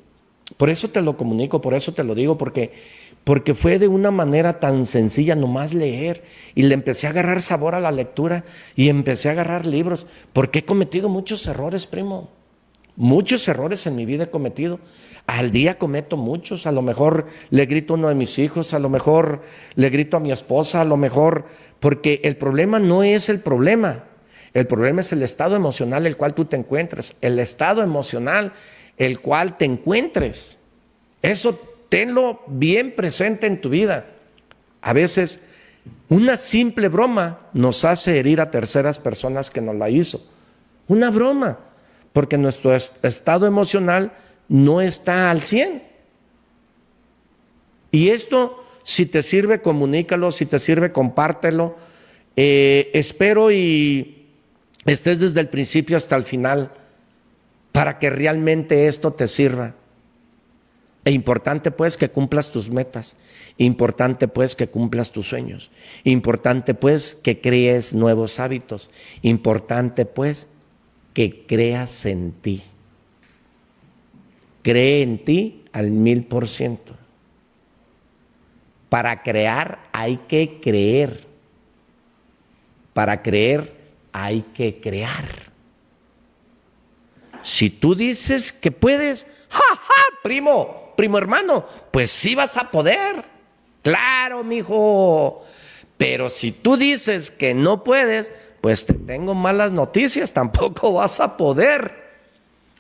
D: Por eso te lo comunico, por eso te lo digo, porque, porque fue de una manera tan sencilla nomás leer. Y le empecé a agarrar sabor a la lectura y empecé a agarrar libros, porque he cometido muchos errores, primo. Muchos errores en mi vida he cometido. Al día cometo muchos. A lo mejor le grito a uno de mis hijos, a lo mejor le grito a mi esposa, a lo mejor, porque el problema no es el problema. El problema es el estado emocional el cual tú te encuentres. El estado emocional el cual te encuentres. Eso tenlo bien presente en tu vida. A veces una simple broma nos hace herir a terceras personas que nos la hizo. Una broma porque nuestro estado emocional no está al 100. Y esto, si te sirve, comunícalo, si te sirve, compártelo. Eh, espero y estés desde el principio hasta el final para que realmente esto te sirva. E importante pues que cumplas tus metas, importante pues que cumplas tus sueños, importante pues que crees nuevos hábitos, importante pues que creas en ti. Cree en ti al mil por ciento. Para crear hay que creer. Para creer hay que crear. Si tú dices que puedes, ja, ja, primo, primo hermano, pues sí vas a poder. Claro, mijo. Pero si tú dices que no puedes, pues te tengo malas noticias, <laughs> tampoco vas a poder,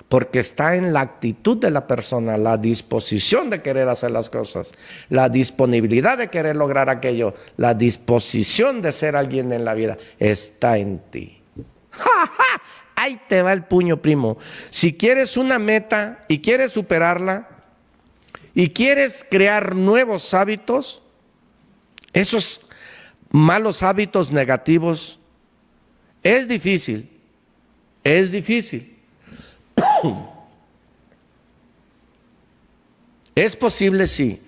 D: porque está en la actitud de la persona, la disposición de querer hacer las cosas, la disponibilidad de querer lograr aquello, la disposición de ser alguien en la vida, está en ti. <laughs> Ahí te va el puño, primo. Si quieres una meta y quieres superarla y quieres crear nuevos hábitos, esos malos hábitos negativos, es difícil, es difícil. <coughs> Es posible, sí,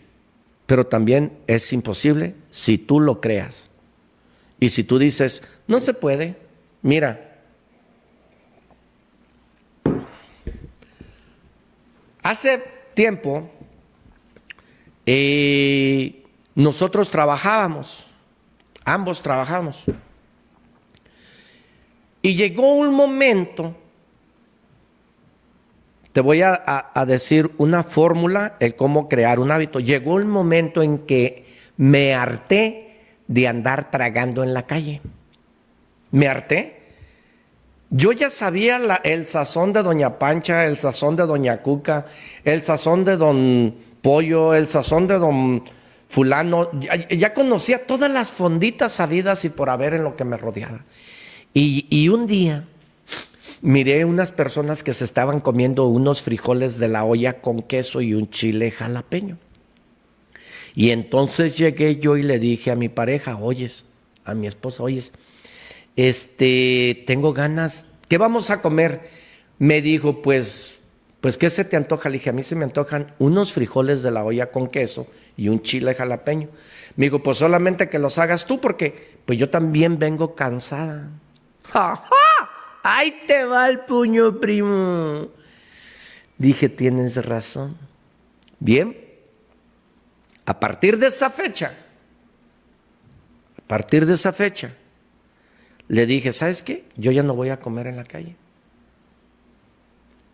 D: pero también es imposible si tú lo creas. Y si tú dices, no se puede, mira, hace tiempo eh, nosotros trabajábamos, ambos trabajamos. Y llegó un momento, te voy a, decir una fórmula, el cómo crear un hábito. Llegó un momento en que me harté de andar tragando en la calle. Me harté. Yo ya sabía el sazón de Doña Pancha, el sazón de Doña Cuca, el sazón de Don Pollo, el sazón de Don Fulano. Ya, ya conocía todas las fonditas sabidas y por haber en lo que me rodeaba. Y, un día miré unas personas que se estaban comiendo unos frijoles de la olla con queso y un chile jalapeño. Y entonces llegué yo y le dije a mi pareja, oyes, a mi esposa, oyes, este, tengo ganas, ¿qué vamos a comer? Me dijo, pues, pues, ¿qué se te antoja? Le dije, a mí se me antojan unos frijoles de la olla con queso y un chile jalapeño. Me dijo, pues solamente que los hagas tú porque, pues yo también vengo cansada. ¡Ja, Ahí te va el puño, primo. Dije, tienes razón. Bien, a partir de esa fecha, a partir de esa fecha, le dije, ¿sabes qué? Yo ya no voy a comer en la calle.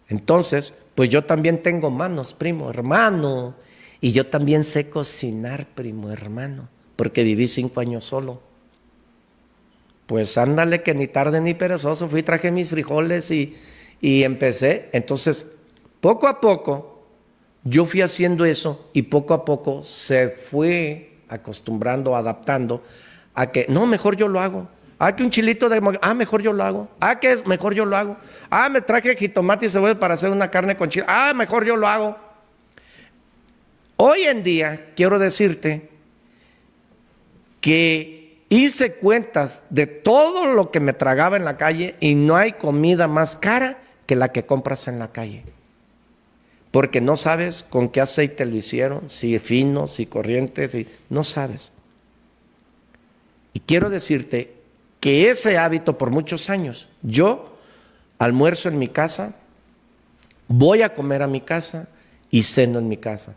D: Entonces, pues yo también tengo manos, primo, hermano. Y yo también sé cocinar, primo, hermano, porque viví cinco años solo. Pues ándale que ni tarde ni perezoso, fui, traje mis frijoles y, y empecé. Entonces, poco a poco, yo fui haciendo eso y poco a poco se fue acostumbrando, adaptando a que, no, mejor yo lo hago. Ah, que un chilito de... Ah, mejor yo lo hago. Ah, que es mejor yo lo hago. Ah, me traje jitomate y cebolla para hacer una carne con chile. Ah, mejor yo lo hago. Hoy en día, quiero decirte que Hice cuentas de todo lo que me tragaba en la calle y no hay comida más cara que la que compras en la calle. Porque no sabes con qué aceite lo hicieron, si fino, si corriente, si... no sabes. Y quiero decirte que ese hábito por muchos años, yo almuerzo en mi casa, voy a comer a mi casa y ceno en mi casa.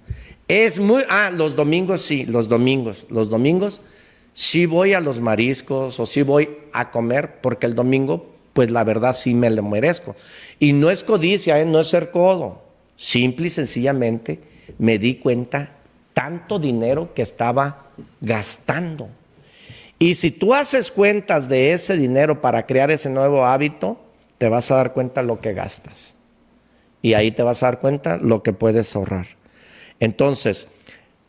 D: Es muy, ah, los domingos sí, los domingos, los domingos sí voy a los mariscos o sí voy a comer porque el domingo, pues la verdad sí me lo merezco. Y no es codicia, ¿eh? no es ser codo. Simple y sencillamente me di cuenta tanto dinero que estaba gastando. Y si tú haces cuentas de ese dinero para crear ese nuevo hábito, te vas a dar cuenta lo que gastas. Y ahí te vas a dar cuenta lo que puedes ahorrar. Entonces,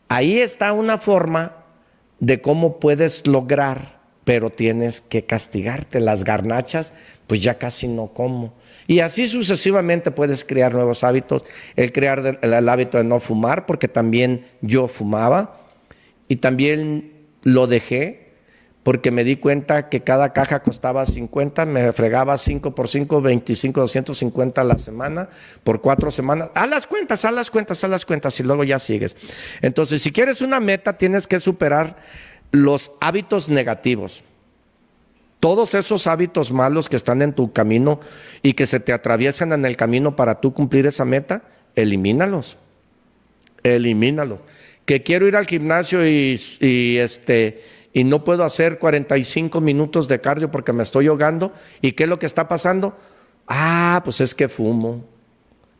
D: ahí está una forma de cómo puedes lograr, pero tienes que castigarte. Las garnachas, pues ya casi no como. Y así sucesivamente puedes crear nuevos hábitos. El crear el, hábito de no fumar, porque también yo fumaba y también lo dejé porque me di cuenta que cada caja costaba 50, me fregaba 5 por 5, 25, 250 a la semana, por cuatro semanas. Haz las cuentas, haz las cuentas, haz las cuentas y luego ya sigues. Entonces, si quieres una meta, tienes que superar los hábitos negativos. Todos esos hábitos malos que están en tu camino y que se te atraviesan en el camino para tú cumplir esa meta, elimínalos. Elimínalos. Que quiero ir al gimnasio y, y este y no puedo hacer 45 minutos de cardio porque me estoy ahogando. ¿Y qué es lo que está pasando? Ah, pues es que fumo.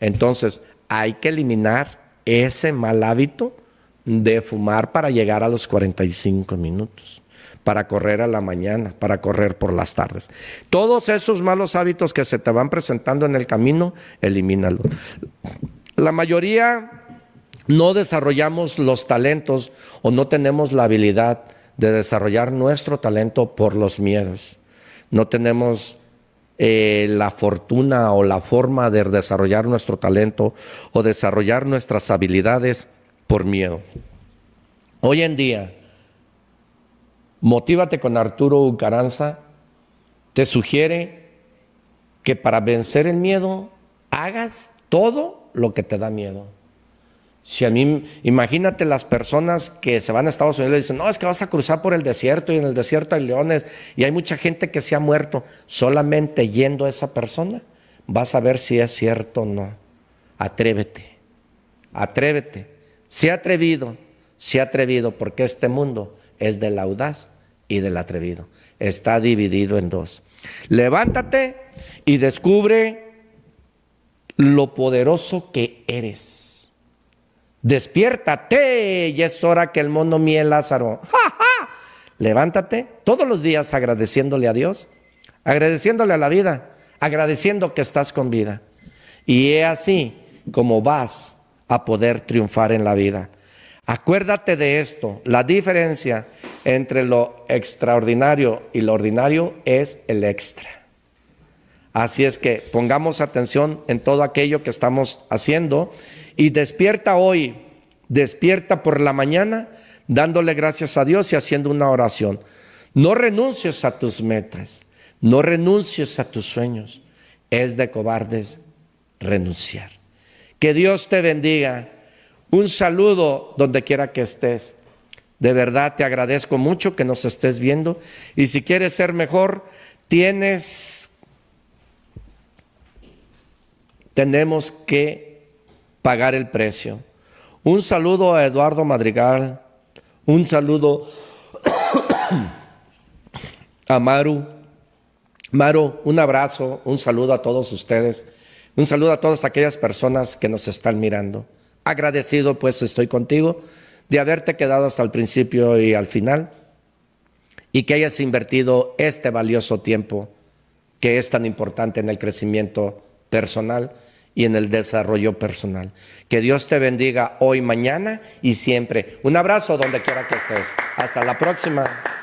D: Entonces, hay que eliminar ese mal hábito de fumar para llegar a los 45 minutos, para correr a la mañana, para correr por las tardes. Todos esos malos hábitos que se te van presentando en el camino, elimínalos. La mayoría no desarrollamos los talentos o no tenemos la habilidad de desarrollar nuestro talento por los miedos. No tenemos eh, la fortuna o la forma de desarrollar nuestro talento o desarrollar nuestras habilidades por miedo. Hoy en día, Motívate con Arturo Ucaranza te sugiere que para vencer el miedo hagas todo lo que te da miedo. Si a mí, imagínate las personas que se van a Estados Unidos y dicen, no, es que vas a cruzar por el desierto y en el desierto hay leones y hay mucha gente que se ha muerto. Solamente yendo a esa persona vas a ver si es cierto o no. Atrévete, atrévete. ha atrevido, ha atrevido, porque este mundo es del audaz y del atrevido. Está dividido en dos. Levántate y descubre lo poderoso que eres despiértate, y es hora que el mundo miel Lázaro. <laughs> Levántate todos los días agradeciéndole a Dios, agradeciéndole a la vida, agradeciendo que estás con vida. Y es así como vas a poder triunfar en la vida. Acuérdate de esto, la diferencia entre lo extraordinario y lo ordinario es el extra. Así es que pongamos atención en todo aquello que estamos haciendo y despierta hoy, despierta por la mañana dándole gracias a Dios y haciendo una oración. No renuncies a tus metas, no renuncies a tus sueños. Es de cobardes renunciar. Que Dios te bendiga. Un saludo donde quiera que estés. De verdad te agradezco mucho que nos estés viendo. Y si quieres ser mejor, tienes, tenemos que pagar el precio. Un saludo a Eduardo Madrigal, un saludo <coughs> a Maru. Maru, un abrazo, un saludo a todos ustedes, un saludo a todas aquellas personas que nos están mirando. Agradecido pues estoy contigo de haberte quedado hasta el principio y al final y que hayas invertido este valioso tiempo que es tan importante en el crecimiento personal y en el desarrollo personal. Que Dios te bendiga hoy, mañana y siempre. Un abrazo donde quiera que estés. Hasta la próxima.